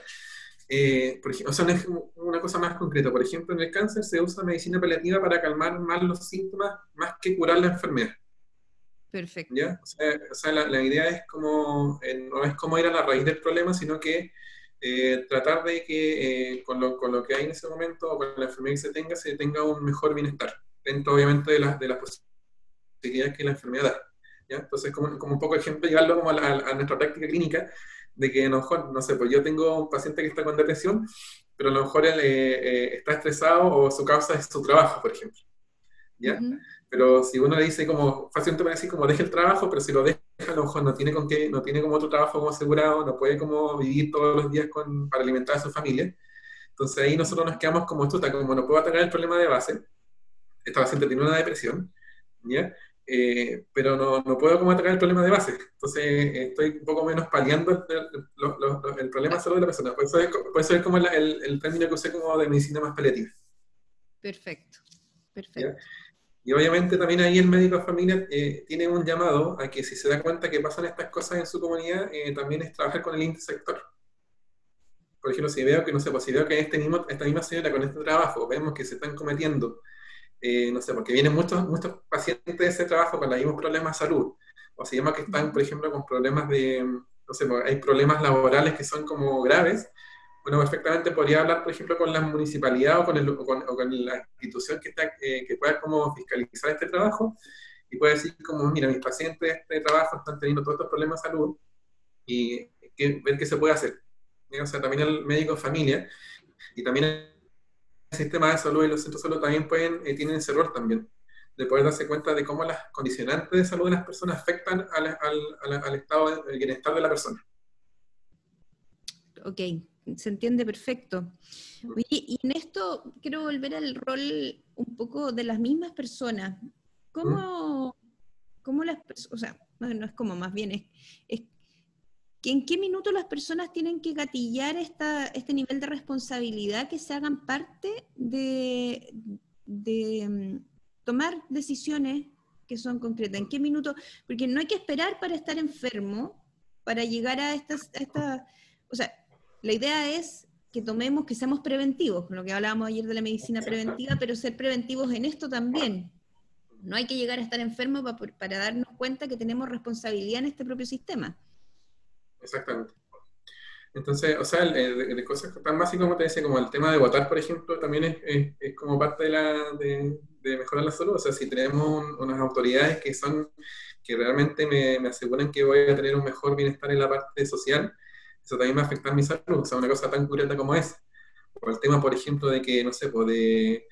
Speaker 2: eh, por ejemplo, o sea, una, una, cosa más concreta. Por ejemplo, en el cáncer se usa medicina paliativa para calmar más los síntomas, más que curar la enfermedad.
Speaker 1: Perfecto.
Speaker 2: O sea, la, idea es como, eh, no es como ir a la raíz del problema, sino que eh, tratar de que eh, con, lo, con, lo, que hay en ese momento o con la enfermedad que se tenga, se tenga un mejor bienestar, dentro obviamente de, las de las posibilidades que la enfermedad da. ¿ya? Entonces, como, como, un poco ejemplo, llevarlo como a, nuestra práctica clínica, de que a lo mejor, no sé, pues yo tengo un paciente que está con depresión, pero a lo mejor él está estresado o su causa es su trabajo, por ejemplo. ¿Ya? Pero si uno le dice como, fácilmente puede decir como deje el trabajo, pero si lo deja, a lo mejor no tiene con qué, no tiene como otro trabajo como asegurado, no puede como vivir todos los días con, para alimentar a su familia. Entonces ahí nosotros nos quedamos como esto, como no puedo atacar el problema de base, esta paciente tiene una depresión, ¿ya? Eh, pero no, no, puedo como atacar el problema de base. Entonces estoy un poco menos paliando el, el, problema solo de la persona. Por eso es, como el, el, término que usé como de medicina más paliativa.
Speaker 1: Perfecto, perfecto.
Speaker 2: Y obviamente también ahí el médico de familia eh, tiene un llamado a que si se da cuenta que pasan estas cosas en su comunidad, eh, también es trabajar con el intersector. Por ejemplo, si veo que, no sé, pues si veo que este esta misma señora con este trabajo vemos que se están cometiendo eh, no sé, porque vienen muchos, muchos pacientes de ese trabajo con los mismos problemas de salud, o se llama que están, por ejemplo, con problemas de, no sé, pues, hay problemas laborales que son como graves, bueno, perfectamente podría hablar, por ejemplo, con la municipalidad o con, el, o con, la institución que, está, eh, pueda como fiscalizar este trabajo y puede decir como, mira, mis pacientes de este trabajo están teniendo todos estos problemas de salud y ver qué se puede hacer. O sea, también el médico de familia y también sistema de salud y los centros de salud también pueden, eh, tienen ese rol también, de poder darse cuenta de cómo las condicionantes de salud de las personas afectan al, al, al, estado de bienestar de la persona.
Speaker 1: Ok, se entiende perfecto. y en esto quiero volver al rol un poco de las mismas personas. ¿Cómo, cómo las personas, o sea, no, es como más bien, es, es en qué minuto las personas tienen que gatillar esta, este nivel de responsabilidad que se hagan parte de, mm, tomar decisiones que son concretas. ¿En qué minuto? Porque no hay que esperar para estar enfermo para llegar a estas, esta, o sea, la idea es que tomemos, que seamos preventivos, con lo que hablábamos ayer de la medicina preventiva, pero ser preventivos en esto también. No hay que llegar a estar enfermo para, darnos cuenta que tenemos responsabilidad en este propio sistema.
Speaker 2: Exactamente. Entonces, o sea, de, cosas tan básicas como te decía, como el tema de votar, por ejemplo, también es, como parte de, la, mejorar la salud. O sea, si tenemos unas autoridades que son, que realmente me, me, aseguran que voy a tener un mejor bienestar en la parte social, eso también va a afectar mi salud. O sea, una cosa tan curiosa como es. O el tema, por ejemplo, de que, no sé, pues de,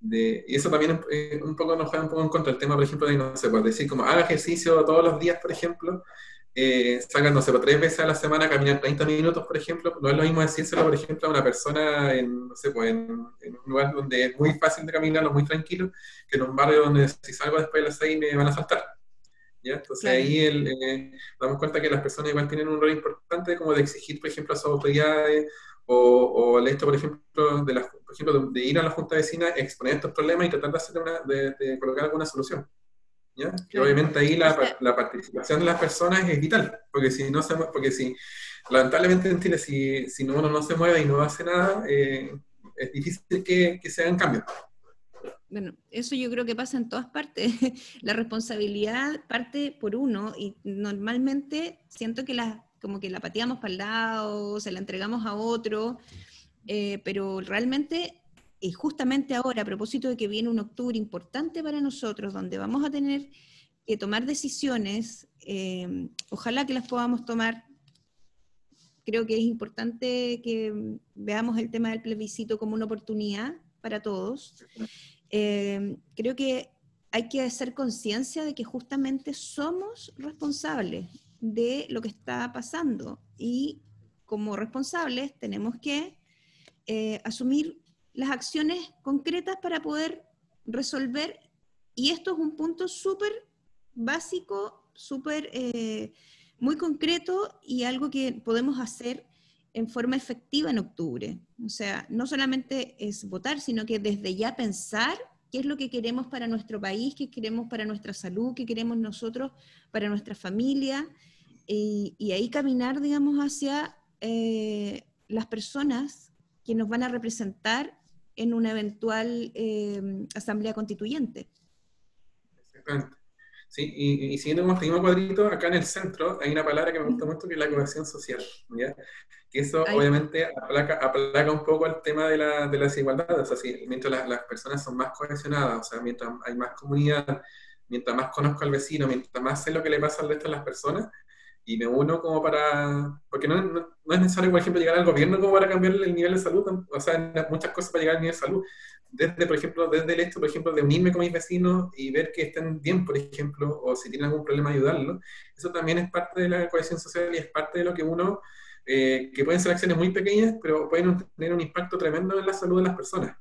Speaker 2: de, y eso también un poco nos juega un poco en contra el tema, por ejemplo, de, no sé, pues decir como haga ejercicio todos los días, por ejemplo, eh, salgan, no sé, tres veces a la semana, caminar 30 minutos, por ejemplo, no es lo mismo decírselo, por ejemplo, a una persona en, no sé, pues en, un lugar donde es muy fácil de caminar o muy tranquilo, que en un barrio donde si salgo después de las 6 me van a saltar. ¿Ya? Entonces ahí el, eh, damos cuenta que las personas igual tienen un rol importante como de exigir, por ejemplo, a sus autoridades o, o el hecho, por ejemplo, de, la, por ejemplo, de ir a la junta vecina, exponer estos problemas y tratar de, hacer una, de, de colocar alguna solución. Que obviamente ahí la, la, participación de las personas es vital, porque si no se, porque si lamentablemente en Chile si, si uno no se mueve y no hace nada, eh, es difícil que, que se hagan cambios.
Speaker 1: Bueno, eso yo creo que pasa en todas partes. *laughs* la responsabilidad parte por uno y normalmente siento que la, como que la pateamos para el lado, se la entregamos a otro, eh, pero realmente y justamente ahora, a propósito de que viene un octubre importante para nosotros, donde vamos a tener que tomar decisiones, eh, ojalá que las podamos tomar. Creo que es importante que veamos el tema del plebiscito como una oportunidad para todos. Eh, creo que hay que hacer conciencia de que justamente somos responsables de lo que está pasando y como responsables tenemos que eh, asumir las acciones concretas para poder resolver, y esto es un punto súper básico, súper eh, muy concreto y algo que podemos hacer en forma efectiva en octubre. O sea, no solamente es votar, sino que desde ya pensar qué es lo que queremos para nuestro país, qué queremos para nuestra salud, qué queremos nosotros para nuestra familia, y, ahí caminar, digamos, hacia eh, las personas que nos van a representar en una eventual eh, asamblea constituyente.
Speaker 2: Exactamente. Sí, y, y, siguiendo con mismo cuadrito, acá en el centro hay una palabra que me gusta mucho que es la cohesión social, ¿ya? Que eso obviamente aplaca, aplaca, un poco el tema de la, de la desigualdad, o sea, si, mientras las, las, personas son más cohesionadas, o sea, mientras hay más comunidad, mientras más conozco al vecino, mientras más sé lo que le pasa al resto de las personas, y me uno como para, porque no, no, es necesario, por ejemplo, llegar al gobierno como para cambiar el nivel de salud, o sea, muchas cosas para llegar al nivel de salud. Desde, por ejemplo, desde el hecho, por ejemplo, de unirme con mis vecinos y ver que estén bien, por ejemplo, o si tienen algún problema, ayudarlos. Eso también es parte de la cohesión social y es parte de lo que uno, eh, que pueden ser acciones muy pequeñas, pero pueden tener un impacto tremendo en la salud de las personas.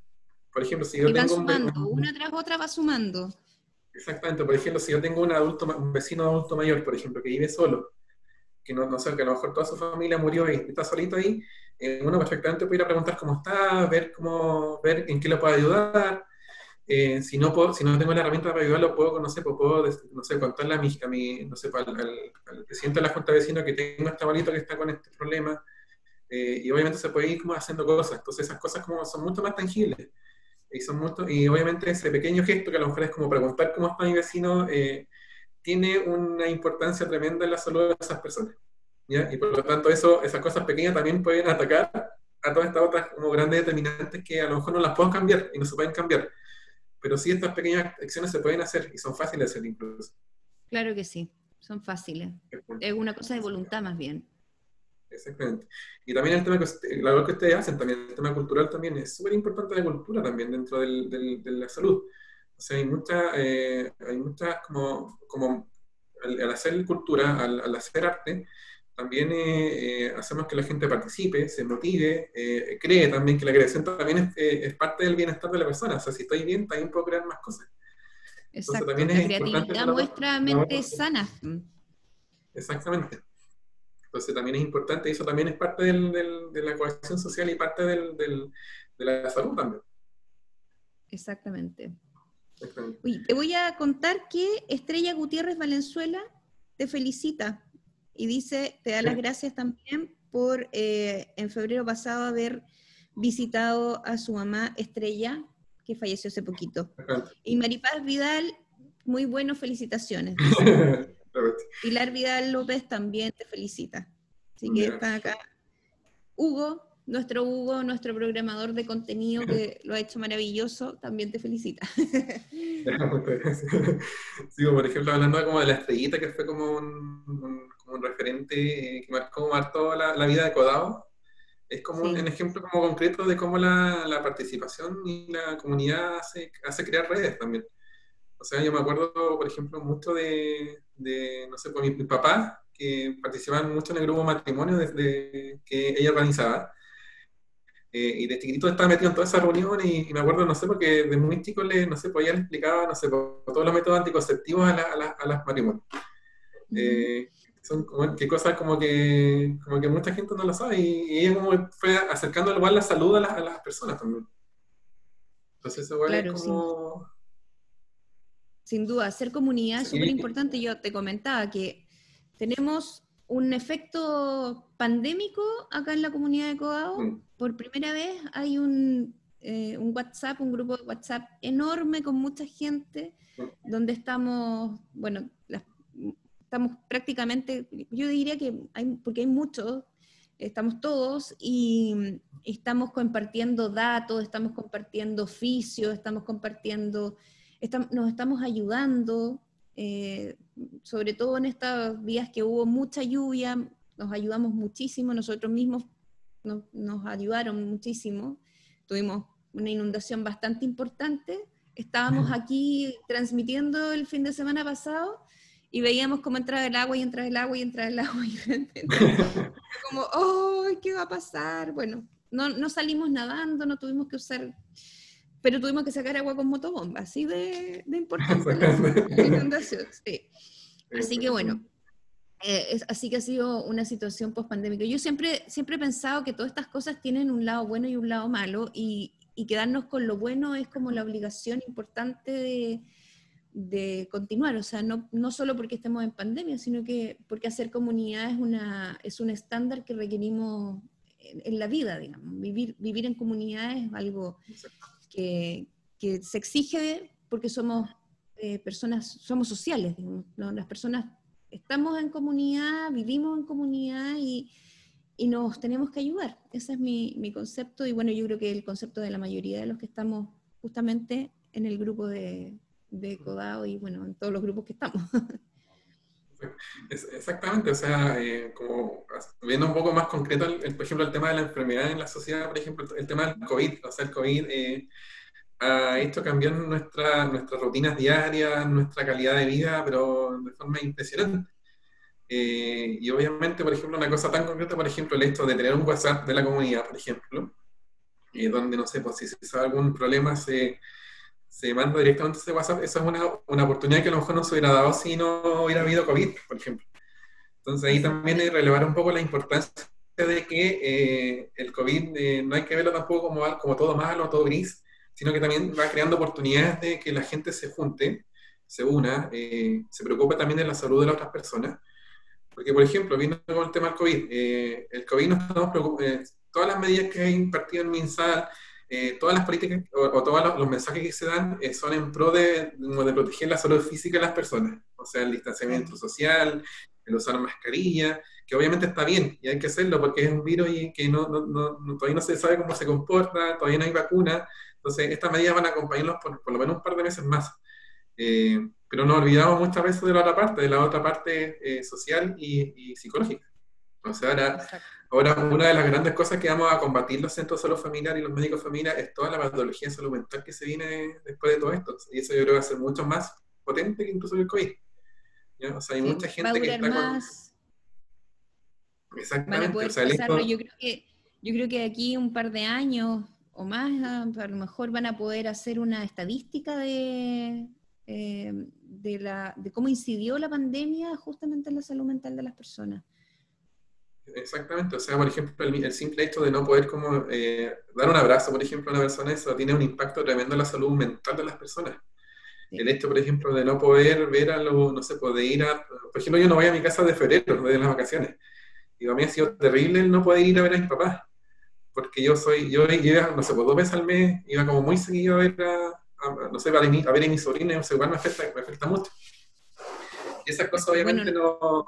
Speaker 2: Por ejemplo, si yo tengo
Speaker 1: sumando, una tras otra va sumando.
Speaker 2: Exactamente, por ejemplo, si yo tengo un adulto, un vecino adulto mayor, por ejemplo, que vive solo, que no, no sé, que a lo mejor toda su familia murió y está solito ahí, eh, uno perfectamente puede ir a preguntar cómo está, ver cómo, ver en qué le puedo ayudar. Eh, si, no si no tengo la herramienta para ayudarlo, puedo, no sé, pues puedo, no sé, contarle a mi, a mi no sé, al, al, presidente de la Junta de Vecinos que tengo este abuelito que está con este problema. Eh, y obviamente se puede ir como haciendo cosas. Entonces esas cosas como son mucho más tangibles. Y, son mucho, y obviamente ese pequeño gesto que a lo mejor es como preguntar cómo está mi vecino, eh, tiene una importancia tremenda en la salud de esas personas. ¿Ya? Y por lo tanto, eso, esas cosas pequeñas también pueden atacar a todas estas otras como grandes determinantes que a lo mejor no las puedo cambiar y no se pueden cambiar. Pero sí estas pequeñas acciones se pueden hacer y son fáciles de hacer incluso.
Speaker 1: Claro que sí, son fáciles. Es una cosa de voluntad más bien.
Speaker 2: Exactamente. Y también el tema que, la labor que ustedes hacen, también el tema cultural también es súper importante la cultura también dentro del, del, de la salud. O sea, hay muchas, eh, hay muchas como, como al, hacer cultura, al, hacer arte, también eh, eh, hacemos que la gente participe, se motive, cree también que la creación también es, es, parte del bienestar de la persona. O sea, si estoy bien, también puedo crear más cosas.
Speaker 1: Exacto, también la creatividad muestra mente sana.
Speaker 2: Exactamente. Entonces también es importante, y eso también es parte del, de la cohesión social y parte del, de la salud también.
Speaker 1: Exactamente te voy a contar que Estrella Gutiérrez Valenzuela te felicita y dice, te da las gracias también por eh, en febrero pasado haber visitado a su mamá Estrella, que falleció hace poquito. Y Maripaz Vidal, muy bueno, felicitaciones. *laughs* Pilar Vidal López también te felicita. Así que está acá. Hugo, nuestro Hugo, nuestro programador de contenido que lo ha hecho maravilloso, también te felicita. *laughs*
Speaker 2: sí, por ejemplo, hablando como de la estrellita, que fue como un, como un referente que marcó, marcó la, la, vida de Codao, es como un, ejemplo como concreto de cómo la, la, participación y la comunidad hace, hace crear redes también. O sea, yo me acuerdo, por ejemplo, mucho de, de no sé, por mi, mi papá, que participaban mucho en el grupo matrimonio desde que ella organizaba eh, y de chiquitito estaba metido en todas esas reuniones y, me acuerdo, no sé, porque de muy chico le, no sé, pues ella le explicaba, no sé, por, todos los métodos anticonceptivos a, la, a, las matrimonios. Eh, son como, que cosas como que, como que mucha gente no lo sabe y, ella como fue acercando igual la salud a, a las personas también. Entonces eso igual es como...
Speaker 1: Sin duda, ser comunidad es súper importante. Yo te comentaba que tenemos un efecto pandémico acá en la comunidad de Codao. Mm. Por primera vez hay un, eh, un, WhatsApp, un grupo de WhatsApp enorme con mucha gente, mm. donde estamos, bueno, estamos prácticamente, yo diría que hay, porque hay muchos, estamos todos y estamos compartiendo datos, estamos compartiendo oficios, estamos compartiendo, nos estamos ayudando. Eh, sobre todo en estos días que hubo mucha lluvia, nos ayudamos muchísimo, nosotros mismos nos, ayudaron muchísimo, tuvimos una inundación bastante importante, estábamos aquí transmitiendo el fin de semana pasado y veíamos cómo entraba el agua y entraba el agua y entraba el agua *laughs* y *laughs* como, ¡oh! ¿Qué va a pasar? Bueno, no, no salimos nadando, no tuvimos que usar pero tuvimos que sacar agua con motobomba, así de, de importante la *laughs* inundación. Sí. Así que bueno, eh, así que ha sido una situación post-pandémica. Yo siempre, siempre he pensado que todas estas cosas tienen un lado bueno y un lado malo, y, y quedarnos con lo bueno es como la obligación importante de, de continuar, o sea, no, no, solo porque estemos en pandemia, sino que porque hacer comunidad es, una, es un estándar que requerimos en, la vida, digamos. Vivir, vivir en comunidad es algo que, se exige porque somos eh, personas, somos sociales, las personas estamos en comunidad, vivimos en comunidad y, nos tenemos que ayudar. Ese es mi, concepto y bueno, yo creo que el concepto de la mayoría de los que estamos justamente en el grupo de, de Codao y bueno, en todos los grupos que estamos.
Speaker 2: Exactamente, o sea, eh, como viendo un poco más concreto, el, por ejemplo, el tema de la enfermedad en la sociedad, por ejemplo, el tema del COVID, o sea, el COVID eh, ha hecho cambiar nuestra, nuestras rutinas diarias, nuestra calidad de vida, pero de forma impresionante. Eh, y obviamente, por ejemplo, una cosa tan concreta, por ejemplo, el hecho de tener un WhatsApp de la comunidad, por ejemplo, donde, no sé, pues si se sabe algún problema, se se manda directamente ese WhatsApp, esa es una, una, oportunidad que a lo mejor no se hubiera dado si no hubiera habido COVID, por ejemplo. Entonces ahí también es relevar un poco la importancia de que eh, el COVID eh, no hay que verlo tampoco como, como todo malo, todo gris, sino que también va creando oportunidades de que la gente se junte, se una, eh, se preocupe también de la salud de las otras personas. Porque, por ejemplo, viendo con el tema del COVID, el COVID no estamos preocupados, todas las medidas que ha impartido en MinSal, eh, todas las políticas o, todos los, mensajes que se dan eh, son en pro de, de, proteger la salud física de las personas, o sea, el distanciamiento social, el usar mascarilla, que obviamente está bien y hay que hacerlo porque es un virus y que no, no, no, todavía no se sabe cómo se comporta, todavía no hay vacuna, entonces estas medidas van a acompañarnos por, por lo menos un par de meses más. Eh, pero nos olvidamos muchas veces de la otra parte, de la otra parte social y, y, psicológica. O sea, ahora, Ahora, una de las grandes cosas que vamos a combatir los centros de salud familiar y los médicos familiares es toda la patología de salud mental que se viene después de todo esto. Y eso yo creo que va a ser mucho más potente que incluso el COVID. O sea, hay mucha gente que está más.
Speaker 1: con... Exactamente. O sea, yo, creo que, yo creo que aquí un par de años o más, a lo mejor van a poder hacer una estadística de, eh, de, la, de cómo incidió la pandemia justamente en la salud mental de las personas.
Speaker 2: Exactamente, o sea, por ejemplo, el, simple hecho de no poder como eh, dar un abrazo, por ejemplo, a una persona, eso tiene un impacto tremendo en la salud mental de las personas. El hecho, por ejemplo, de no poder ver a los, no sé, poder ir a, por ejemplo, yo no voy a mi casa de febrero, de las vacaciones, y a mí ha sido terrible el no poder ir a ver a mis papás, porque yo soy, yo, iba, no sé, pues dos veces al mes, iba como muy seguido a ver a, no sé, a, ver a mi sobrina, o sea, igual me afecta, me afecta mucho. Y esas cosas obviamente no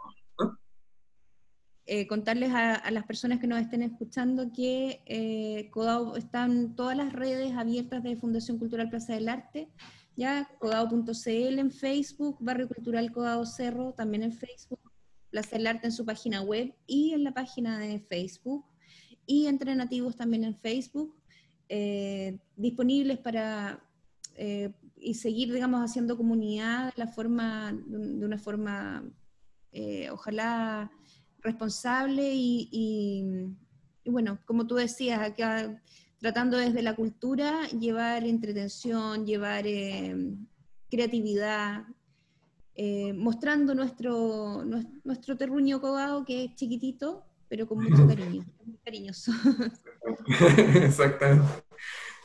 Speaker 1: eh, contarles a, las personas que nos estén escuchando que eh, Codao están todas las redes abiertas de Fundación Cultural Plaza del Arte, ya codao.cl en Facebook, Barrio Cultural Codao Cerro también en Facebook, Plaza del Arte en su página web y en la página de Facebook, y Entrenativos también en Facebook, eh, disponibles para eh, y seguir, digamos, haciendo comunidad la forma, de una forma, ojalá responsable y, bueno, como tú decías, acá tratando desde la cultura llevar entretención, llevar eh, creatividad, eh, mostrando nuestro, nuestro terruño cobado que es chiquitito, pero con mucho cariño, muy cariñoso. *laughs*
Speaker 2: Exactamente.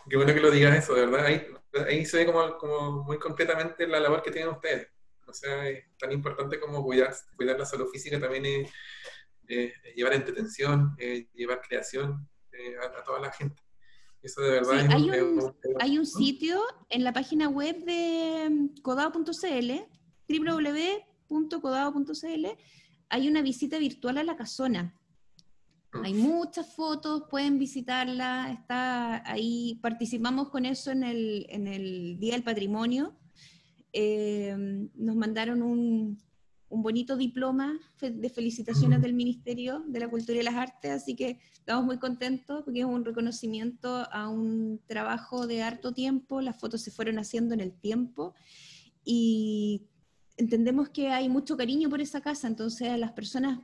Speaker 2: Qué bueno que lo digas eso, de verdad. Ahí, ahí se ve como, como, muy concretamente la labor que tienen ustedes. O sea, es tan importante como cuidar, cuidar la salud física también es eh, llevar entretención, eh, llevar creación eh, a, toda la gente. Eso de verdad es
Speaker 1: hay, un, hay un sitio en la página web de mm, codao.cl, www.codao.cl, hay una visita virtual a la casona. Hay muchas fotos, pueden visitarla, está ahí, participamos con eso en el, en el Día del Patrimonio. Nos mandaron un, un bonito diploma de felicitaciones del Ministerio de la Cultura y las Artes, así que estamos muy contentos porque es un reconocimiento a un trabajo de harto tiempo, las fotos se fueron haciendo en el tiempo y entendemos que hay mucho cariño por esa casa, entonces las personas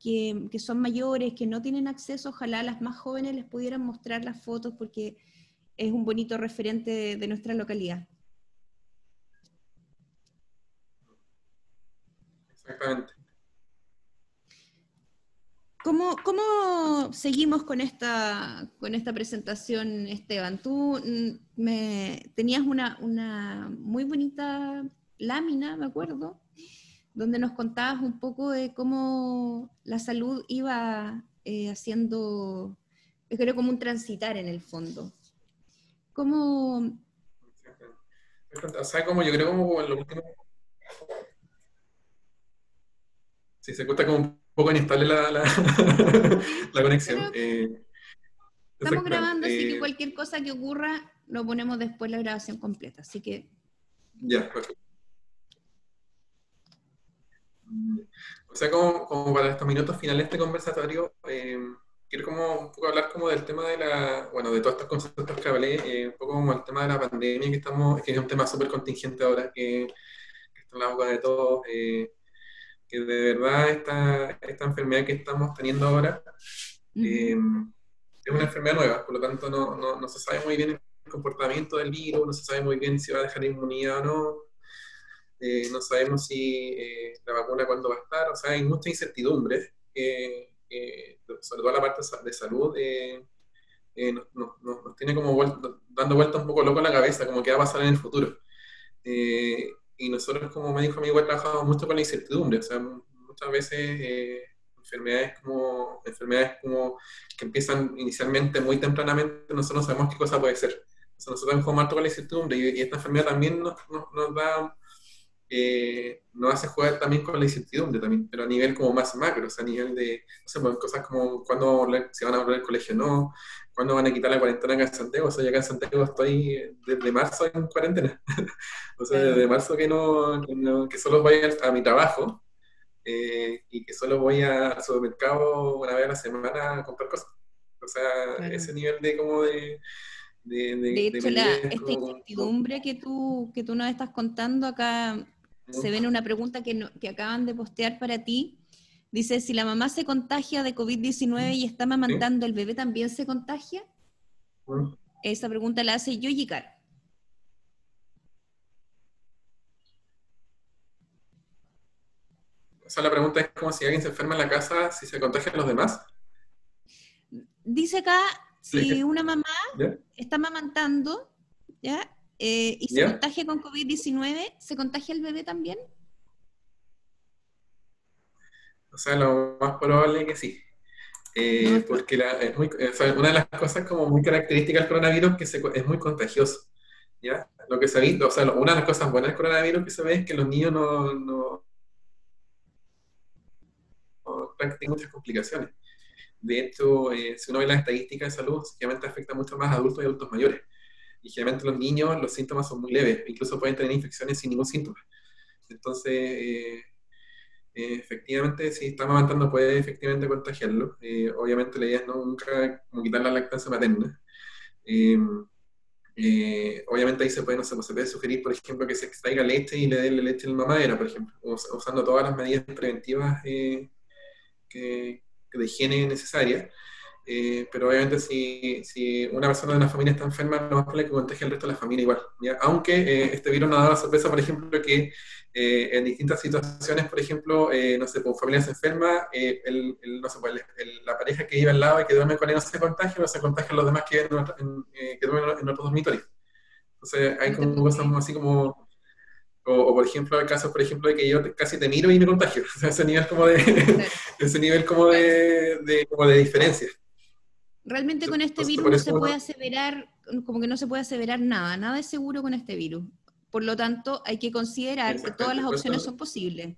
Speaker 1: que, que son mayores, que no tienen acceso, ojalá las más jóvenes les pudieran mostrar las fotos porque es un bonito referente de nuestra localidad.
Speaker 2: Exactamente.
Speaker 1: ¿Cómo, ¿Cómo, seguimos con esta, con esta presentación, Esteban? Tú mm, me, tenías una, una muy bonita lámina, me acuerdo, donde nos contabas un poco de cómo la salud iba eh, haciendo, yo creo, como un transitar en el fondo. ¿Cómo...?
Speaker 2: O sea, como yo creo como en Sí, se cuesta como un poco inestable la, la, *laughs* la conexión. Eh,
Speaker 1: estamos grabando, así que eh, cualquier cosa que ocurra lo ponemos después la grabación completa, así que...
Speaker 2: Ya, perfecto. O sea, como, como para estos minutos finales de este conversatorio, eh, quiero como un poco hablar como del tema de la, bueno, de todos estos conceptos que hablé, eh, un poco como el tema de la pandemia, que estamos, que es un tema súper contingente ahora, que, está en la boca de todos, eh, que de verdad esta, esta enfermedad que estamos teniendo ahora es una enfermedad nueva, por lo tanto no, no, no se sabe muy bien el comportamiento del virus, no se sabe muy bien si va a dejar inmunidad o no, eh, no sabemos si eh, la vacuna cuándo va a estar, o sea, hay mucha incertidumbre, sobre todo la parte de salud, eh, nos, nos, tiene como dando vuelta un poco loco en la cabeza, como que va a pasar en el futuro. Y nosotros como médicos amigos trabajamos mucho con la incertidumbre, o sea, muchas veces enfermedades como, enfermedades como que empiezan inicialmente muy tempranamente, nosotros no sabemos qué cosa puede ser. Entonces nosotros tenemos que con la incertidumbre y, esta enfermedad también nos, nos da eh, nos hace jugar también con la incertidumbre también, pero a nivel como más macro, o sea, a nivel de, no sé, pues, cosas como cuándo se van a volver al colegio no, cuándo van a quitar la cuarentena acá en Santiago, o sea, yo acá en Santiago estoy desde marzo en cuarentena, *laughs* o sea, desde marzo que no, que, solo voy a, mi trabajo eh, y que solo voy al supermercado una vez a la semana a comprar cosas. O sea, ese nivel de como de...
Speaker 1: De, de, hecho, la, esta incertidumbre que tú, que tú nos estás contando acá se ven una pregunta que, que acaban de postear para ti. Dice, si la mamá se contagia de COVID-19 y está amamantando, ¿el bebé también se contagia? Esa pregunta la hace Yoyikar.
Speaker 2: O sea, la pregunta es como si alguien se enferma en la casa, si se contagian los demás.
Speaker 1: Dice acá, si una mamá está amamantando, ¿ya? Eh, y se contagia con COVID-19, ¿se contagia el bebé también?
Speaker 2: O sea, lo más probable es que sí. Eh, porque una de las cosas como muy características del coronavirus es que es muy contagioso. ¿ya? Lo que se ha visto, o sea, una de las cosas buenas del coronavirus que se ve es que los niños no, no, no tienen muchas complicaciones. De hecho, eh, si uno ve las estadísticas de salud, obviamente afecta mucho más a adultos y adultos mayores y generalmente los niños los síntomas son muy leves, incluso pueden tener infecciones sin ningún síntoma. Entonces, eh, eh, efectivamente, si está amamantando puede efectivamente contagiarlo. Eh, obviamente la idea es no nunca como quitar la lactancia materna. obviamente ahí se puede, no pues, se puede sugerir, por ejemplo, que se extraiga leche y le dé la leche en mamadera, por ejemplo, usando todas las medidas preventivas que, de higiene necesarias. Eh, pero obviamente si, si, una persona de una familia está enferma, lo más probable es que contagie al resto de la familia igual. ¿ya? Aunque eh, este virus nos dado la sorpresa, por ejemplo, que eh, en distintas situaciones, por ejemplo, no sé, por pues, familias enfermas, el, no sé, pues, la pareja que vive al lado y que duerme con él no se contagia, no se contagian los demás que, que duermen en otros dormitorios. Entonces hay como cosas así como... O, por ejemplo, el caso, por ejemplo, de que yo casi te miro y me contagio. *laughs* O sea, ese nivel como de, *laughs* ese nivel como de, de, como de diferencia.
Speaker 1: Realmente con este virus no se puede aseverar, como que no se puede aseverar nada, nada es seguro con este virus. Por lo tanto, hay que considerar que todas las opciones son posibles.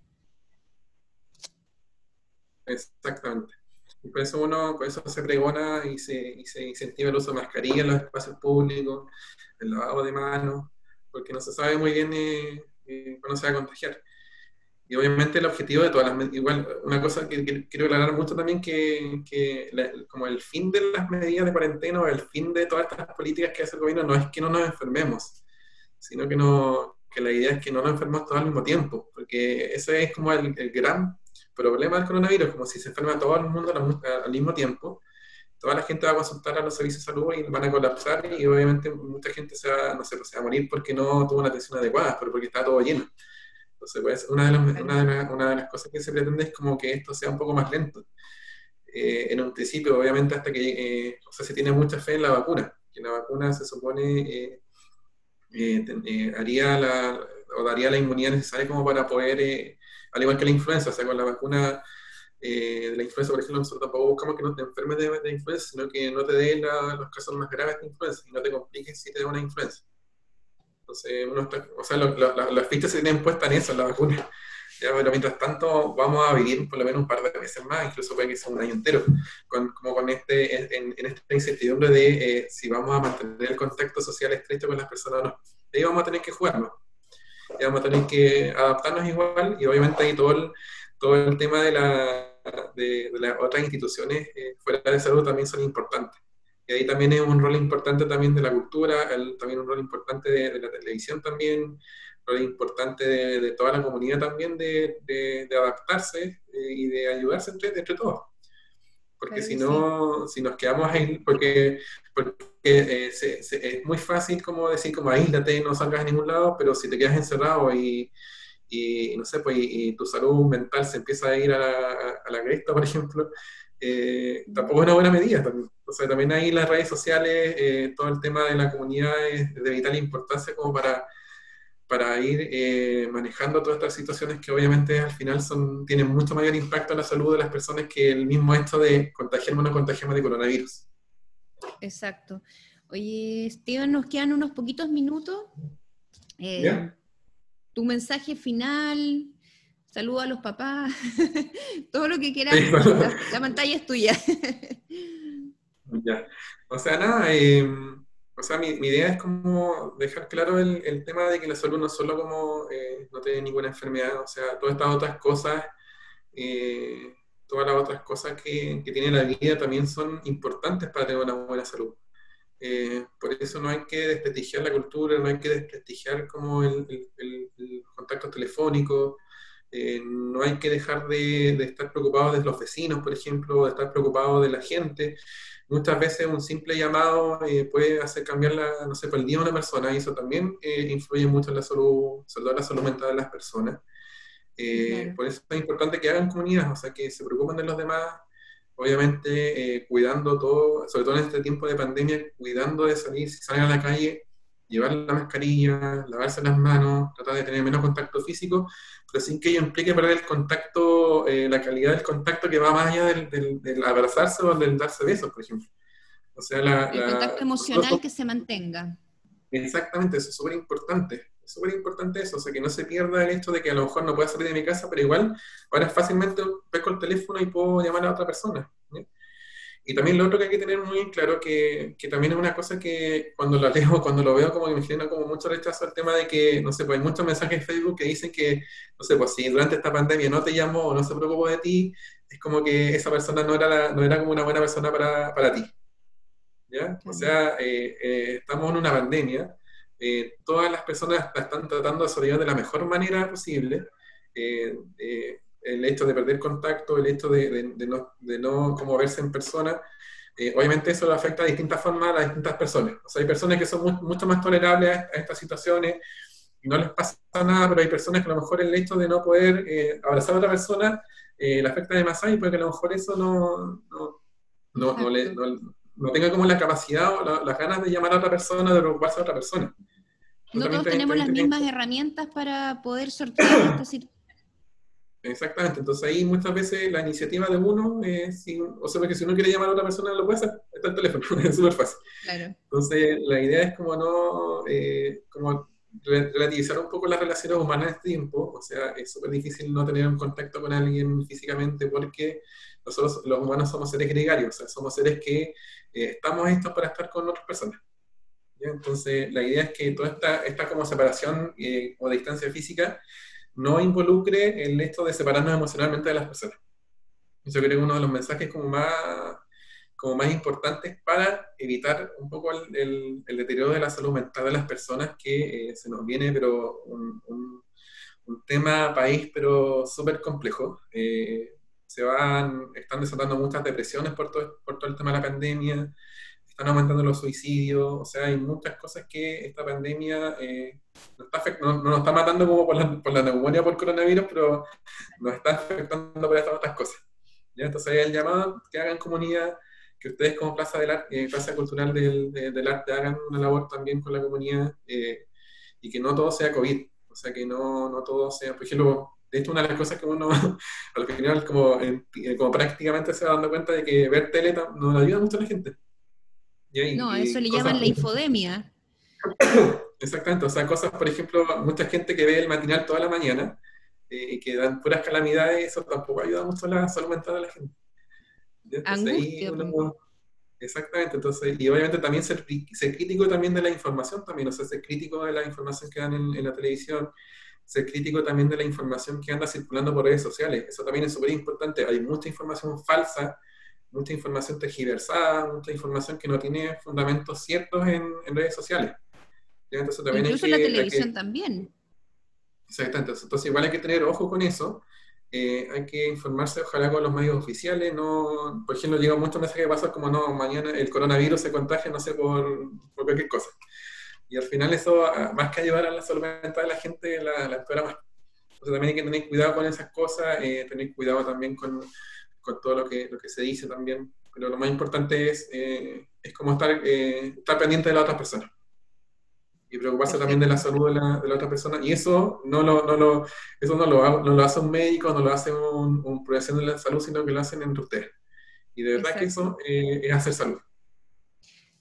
Speaker 2: Exactamente. Y por eso uno, por eso se pregona y se, y se incentiva el uso de mascarilla en los espacios públicos, el lavado de manos, porque no se sabe muy bien eh, eh, cuándo se va a contagiar. Y obviamente el objetivo de todas las igual una cosa que, quiero aclarar mucho también que, que como el fin de las medidas de cuarentena o el fin de todas estas políticas que hace el gobierno no es que no nos enfermemos, sino que no que la idea es que no nos enfermemos todos al mismo tiempo, porque ese es como el, gran problema del coronavirus, como si se enferma todo el mundo al, mismo tiempo, toda la gente va a consultar a los servicios de salud y van a colapsar y obviamente mucha gente se va, no sé, pues, se va a morir porque no tuvo una atención adecuada, pero porque está todo lleno. Entonces, pues, una, de las, una, de las, cosas que se pretende es como que esto sea un poco más lento. Eh, en un principio, obviamente, hasta que, eh, o sea, se tiene mucha fe en la vacuna, que la vacuna se supone eh, haría la, o daría la inmunidad necesaria como para poder, al igual que la influenza, o sea, con la vacuna de la influenza, por ejemplo, nosotros tampoco buscamos que no te enfermes de, de influenza, sino que no te dé los casos más graves de influenza y no te compliques si te da una influenza. Entonces, uno está, o sea, las fichas se tienen puestas en eso, en la vacuna. *laughs* pero mientras tanto, vamos a vivir por lo menos un par de meses más, incluso puede que sea un año entero, con, como con este, en, esta incertidumbre de eh, si vamos a mantener el contacto social estrecho con las personas o no. Ahí vamos a tener que jugarnos. Y vamos a tener que adaptarnos igual, y obviamente ahí todo el, todo el tema de, la, de, las otras instituciones eh, fuera de salud también son importantes. Y ahí también es un rol importante también de la cultura, también un rol importante de, la televisión también, un rol importante de, toda la comunidad también de, adaptarse eh, y de ayudarse entre, entre todos. Porque si no, si nos quedamos ahí, porque, porque eh, es muy fácil como decir como aíslate, no salgas a ningún lado, pero si te quedas encerrado y, y no sé, pues y, tu salud mental se empieza a ir a la, a la cresta, por ejemplo, eh, tampoco es una buena medida. También. O sea, también ahí las redes sociales, eh, todo el tema de la comunidad es de vital importancia como para, para ir eh, manejando todas estas situaciones que obviamente al final son, tienen mucho mayor impacto en la salud de las personas que el mismo hecho de contagiarme o no contagiarme de coronavirus.
Speaker 1: Exacto. Oye, Steven, nos quedan unos poquitos minutos. Tu mensaje final, saludo a los papás, *laughs* todo lo que quieras, la, pantalla es tuya. *laughs*
Speaker 2: ya. O sea, nada, em, o sea, mi, idea es como dejar claro el, tema de que la salud no es solo como eh, no tener ninguna enfermedad, o sea, todas estas otras cosas, eh, todas las otras cosas que, que, tiene la vida también son importantes para tener una buena salud. Eh, por eso no hay que desprestigiar la cultura, no hay que desprestigiar como el, el, el contacto telefónico, eh, no hay que dejar de, estar preocupados de los vecinos, por ejemplo, de estar preocupados de la gente. Muchas veces un simple llamado eh, puede hacer cambiar la, no sé, el día de una persona y eso también eh, influye mucho en la salud, todo la salud mental de las personas. Por eso es importante que hagan comunidad, o sea, que se preocupen de los demás, obviamente cuidando todo, sobre todo en este tiempo de pandemia, cuidando de salir, si salen a la calle, llevar la mascarilla, lavarse las manos, tratar de tener menos contacto físico, pero sin que ello implique perder el contacto, eh, la calidad del contacto que va más allá del, abrazarse o del darse besos, por ejemplo.
Speaker 1: O sea, la, el contacto emocional que se mantenga.
Speaker 2: Exactamente, eso es súper importante. Es súper importante eso, o sea, que no se pierda el hecho de que a lo mejor no pueda salir de mi casa, pero igual ahora fácilmente pesco el teléfono y puedo llamar a otra persona. Y también lo otro que hay que tener muy claro, que, que también es una cosa que cuando lo leo, cuando lo veo, como que me genera como mucho rechazo al tema de que, no sé, pues hay muchos mensajes en Facebook que dicen que, no sé, pues si durante esta pandemia no te llamó o no se preocupó de ti, es como que esa persona no era, no era como una buena persona para, para ti. ¿Ya? O sea, eh, eh, estamos en una pandemia, eh, todas las personas la están tratando de sobrevivir de la mejor manera posible el hecho de perder contacto, el hecho de, no, de no como verse en persona, eh, obviamente eso afecta de distintas formas a las distintas personas. O sea, hay personas que son mucho más tolerables a, estas situaciones y no les pasa nada, pero hay personas que a lo mejor el hecho de no poder eh, abrazar a otra persona eh, le afecta demasiado y puede que a lo mejor eso no, no, no, le, no, tenga como la capacidad o las ganas de llamar a otra persona, de preocuparse a otra persona.
Speaker 1: No todos tenemos las mismas herramientas para poder sortear esta situación
Speaker 2: Exactamente, entonces ahí muchas veces la iniciativa de uno, es, o sea, que si uno quiere llamar a otra persona lo puede hacer, está el teléfono, *laughs* es súper fácil. Entonces la idea es como no, eh, como relativizar un poco las relaciones humanas en este tiempo, o sea, es súper difícil no tener un contacto con alguien físicamente porque nosotros los humanos somos seres gregarios, o sea, somos seres que eh, estamos estos para estar con otras personas. Entonces la idea es que toda esta, esta como separación eh, o distancia física no involucre el hecho de separarnos emocionalmente de las personas. Eso creo que uno de los mensajes como más, como más importantes para evitar un poco el, deterioro de la salud mental de las personas que eh, se nos viene, pero un, un, tema país, pero súper complejo. Eh, se van, están desatando muchas depresiones por todo, por todo el tema de la pandemia, están aumentando los suicidios, o sea, hay muchas cosas que esta pandemia eh, no, nos está matando como por la, por la, neumonía por coronavirus, pero nos está afectando por estas otras cosas. ¿ya? Entonces el llamado que hagan comunidad, que ustedes como Plaza, eh, Cultural del, del, Arte hagan una labor también con la comunidad eh, y que no todo sea COVID, o sea, que no, no todo sea, por ejemplo, de hecho, una de las cosas que uno *laughs* al final como, como prácticamente se va dando cuenta de que ver tele no ayuda mucho a la gente
Speaker 1: no, eso le llaman la infodemia. *laughs*
Speaker 2: Exactamente, o sea, cosas, por ejemplo, mucha gente que ve el matinal toda la mañana eh, y que dan puras calamidades, eso tampoco ayuda mucho a la salud mental de la gente.
Speaker 1: Angustia. Pues.
Speaker 2: exactamente, entonces, y obviamente también ser, crítico también de la información también, o sea, ser crítico de la información que dan en, la televisión, ser crítico también de la información que anda circulando por redes sociales. Eso también es súper importante. Hay mucha información falsa, mucha información tergiversada, mucha información que no tiene fundamentos ciertos en, redes sociales.
Speaker 1: Entonces, también Incluso en la televisión también.
Speaker 2: Exactamente. Entonces, igual hay que tener ojo con eso. Eh, hay que informarse, ojalá con los medios oficiales. No, por ejemplo, llega muchos mensajes de WhatsApp como no, mañana el coronavirus se contagia, no sé, por, por cualquier cosa. Y al final eso, más que ayudar a la salud mental de la gente, la, la más. Entonces también hay que tener cuidado con esas cosas, eh, tener cuidado también con, con, todo lo que, lo que se dice también. Pero lo más importante es, eh, es como estar, estar pendiente de la otra persona y preocuparse también de la salud de la, de la, otra persona. Y eso no lo, no lo, eso no lo, no lo hace un médico, no lo hace un, un profesional de la salud, sino que lo hacen entre ustedes. Y de verdad que eso eh, es hacer salud.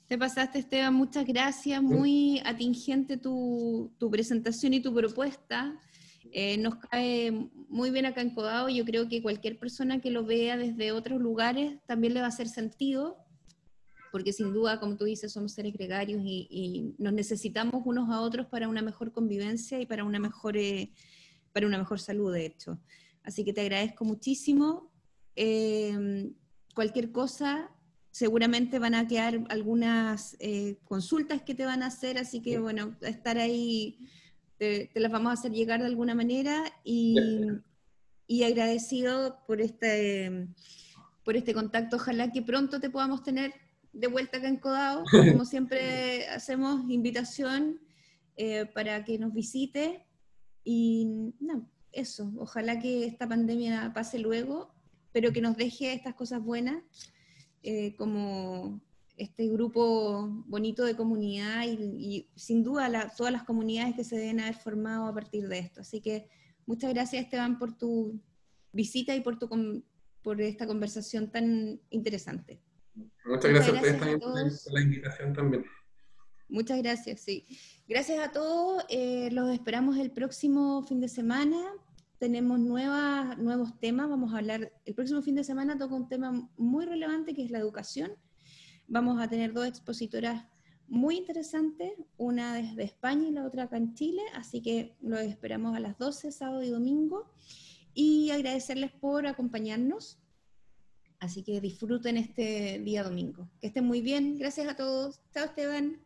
Speaker 1: Te pasaste, Esteban, muchas gracias. Muy atingente tu, tu presentación y tu propuesta. Eh, nos cae muy bien acá en Codado. Yo creo que cualquier persona que lo vea desde otros lugares también le va a hacer sentido porque sin duda, como tú dices, somos seres gregarios y, nos necesitamos unos a otros para una mejor convivencia y para una mejor, eh, para una mejor salud, de hecho. Así que te agradezco muchísimo. Eh, cualquier cosa, seguramente van a quedar algunas eh, consultas que te van a hacer, así que bueno, estar ahí, te, las vamos a hacer llegar de alguna manera y, y agradecido por este, por este contacto. Ojalá que pronto te podamos tener de vuelta acá en Codao. *laughs* Como siempre hacemos invitación eh, para que nos visite. Y no, eso, ojalá que esta pandemia pase luego, pero que nos deje estas cosas buenas, eh, como este grupo bonito de comunidad y, sin duda todas las comunidades que se deben haber formado a partir de esto. Así que muchas gracias Esteban por tu visita y por, tu, por esta conversación tan interesante.
Speaker 2: Muchas, gracias, a ustedes también por la invitación también.
Speaker 1: Muchas gracias, sí. Gracias a todos. Eh, los esperamos el próximo fin de semana. Tenemos nuevas, nuevos temas. Vamos a hablar, el próximo fin de semana toca un tema muy relevante que es la educación. Vamos a tener dos expositoras muy interesantes, una desde España y la otra acá en Chile. Así que los esperamos a las 12, sábado y domingo. Y agradecerles por acompañarnos. Así que disfruten este día domingo. Que estén muy bien. Gracias a todos. Chao, Esteban.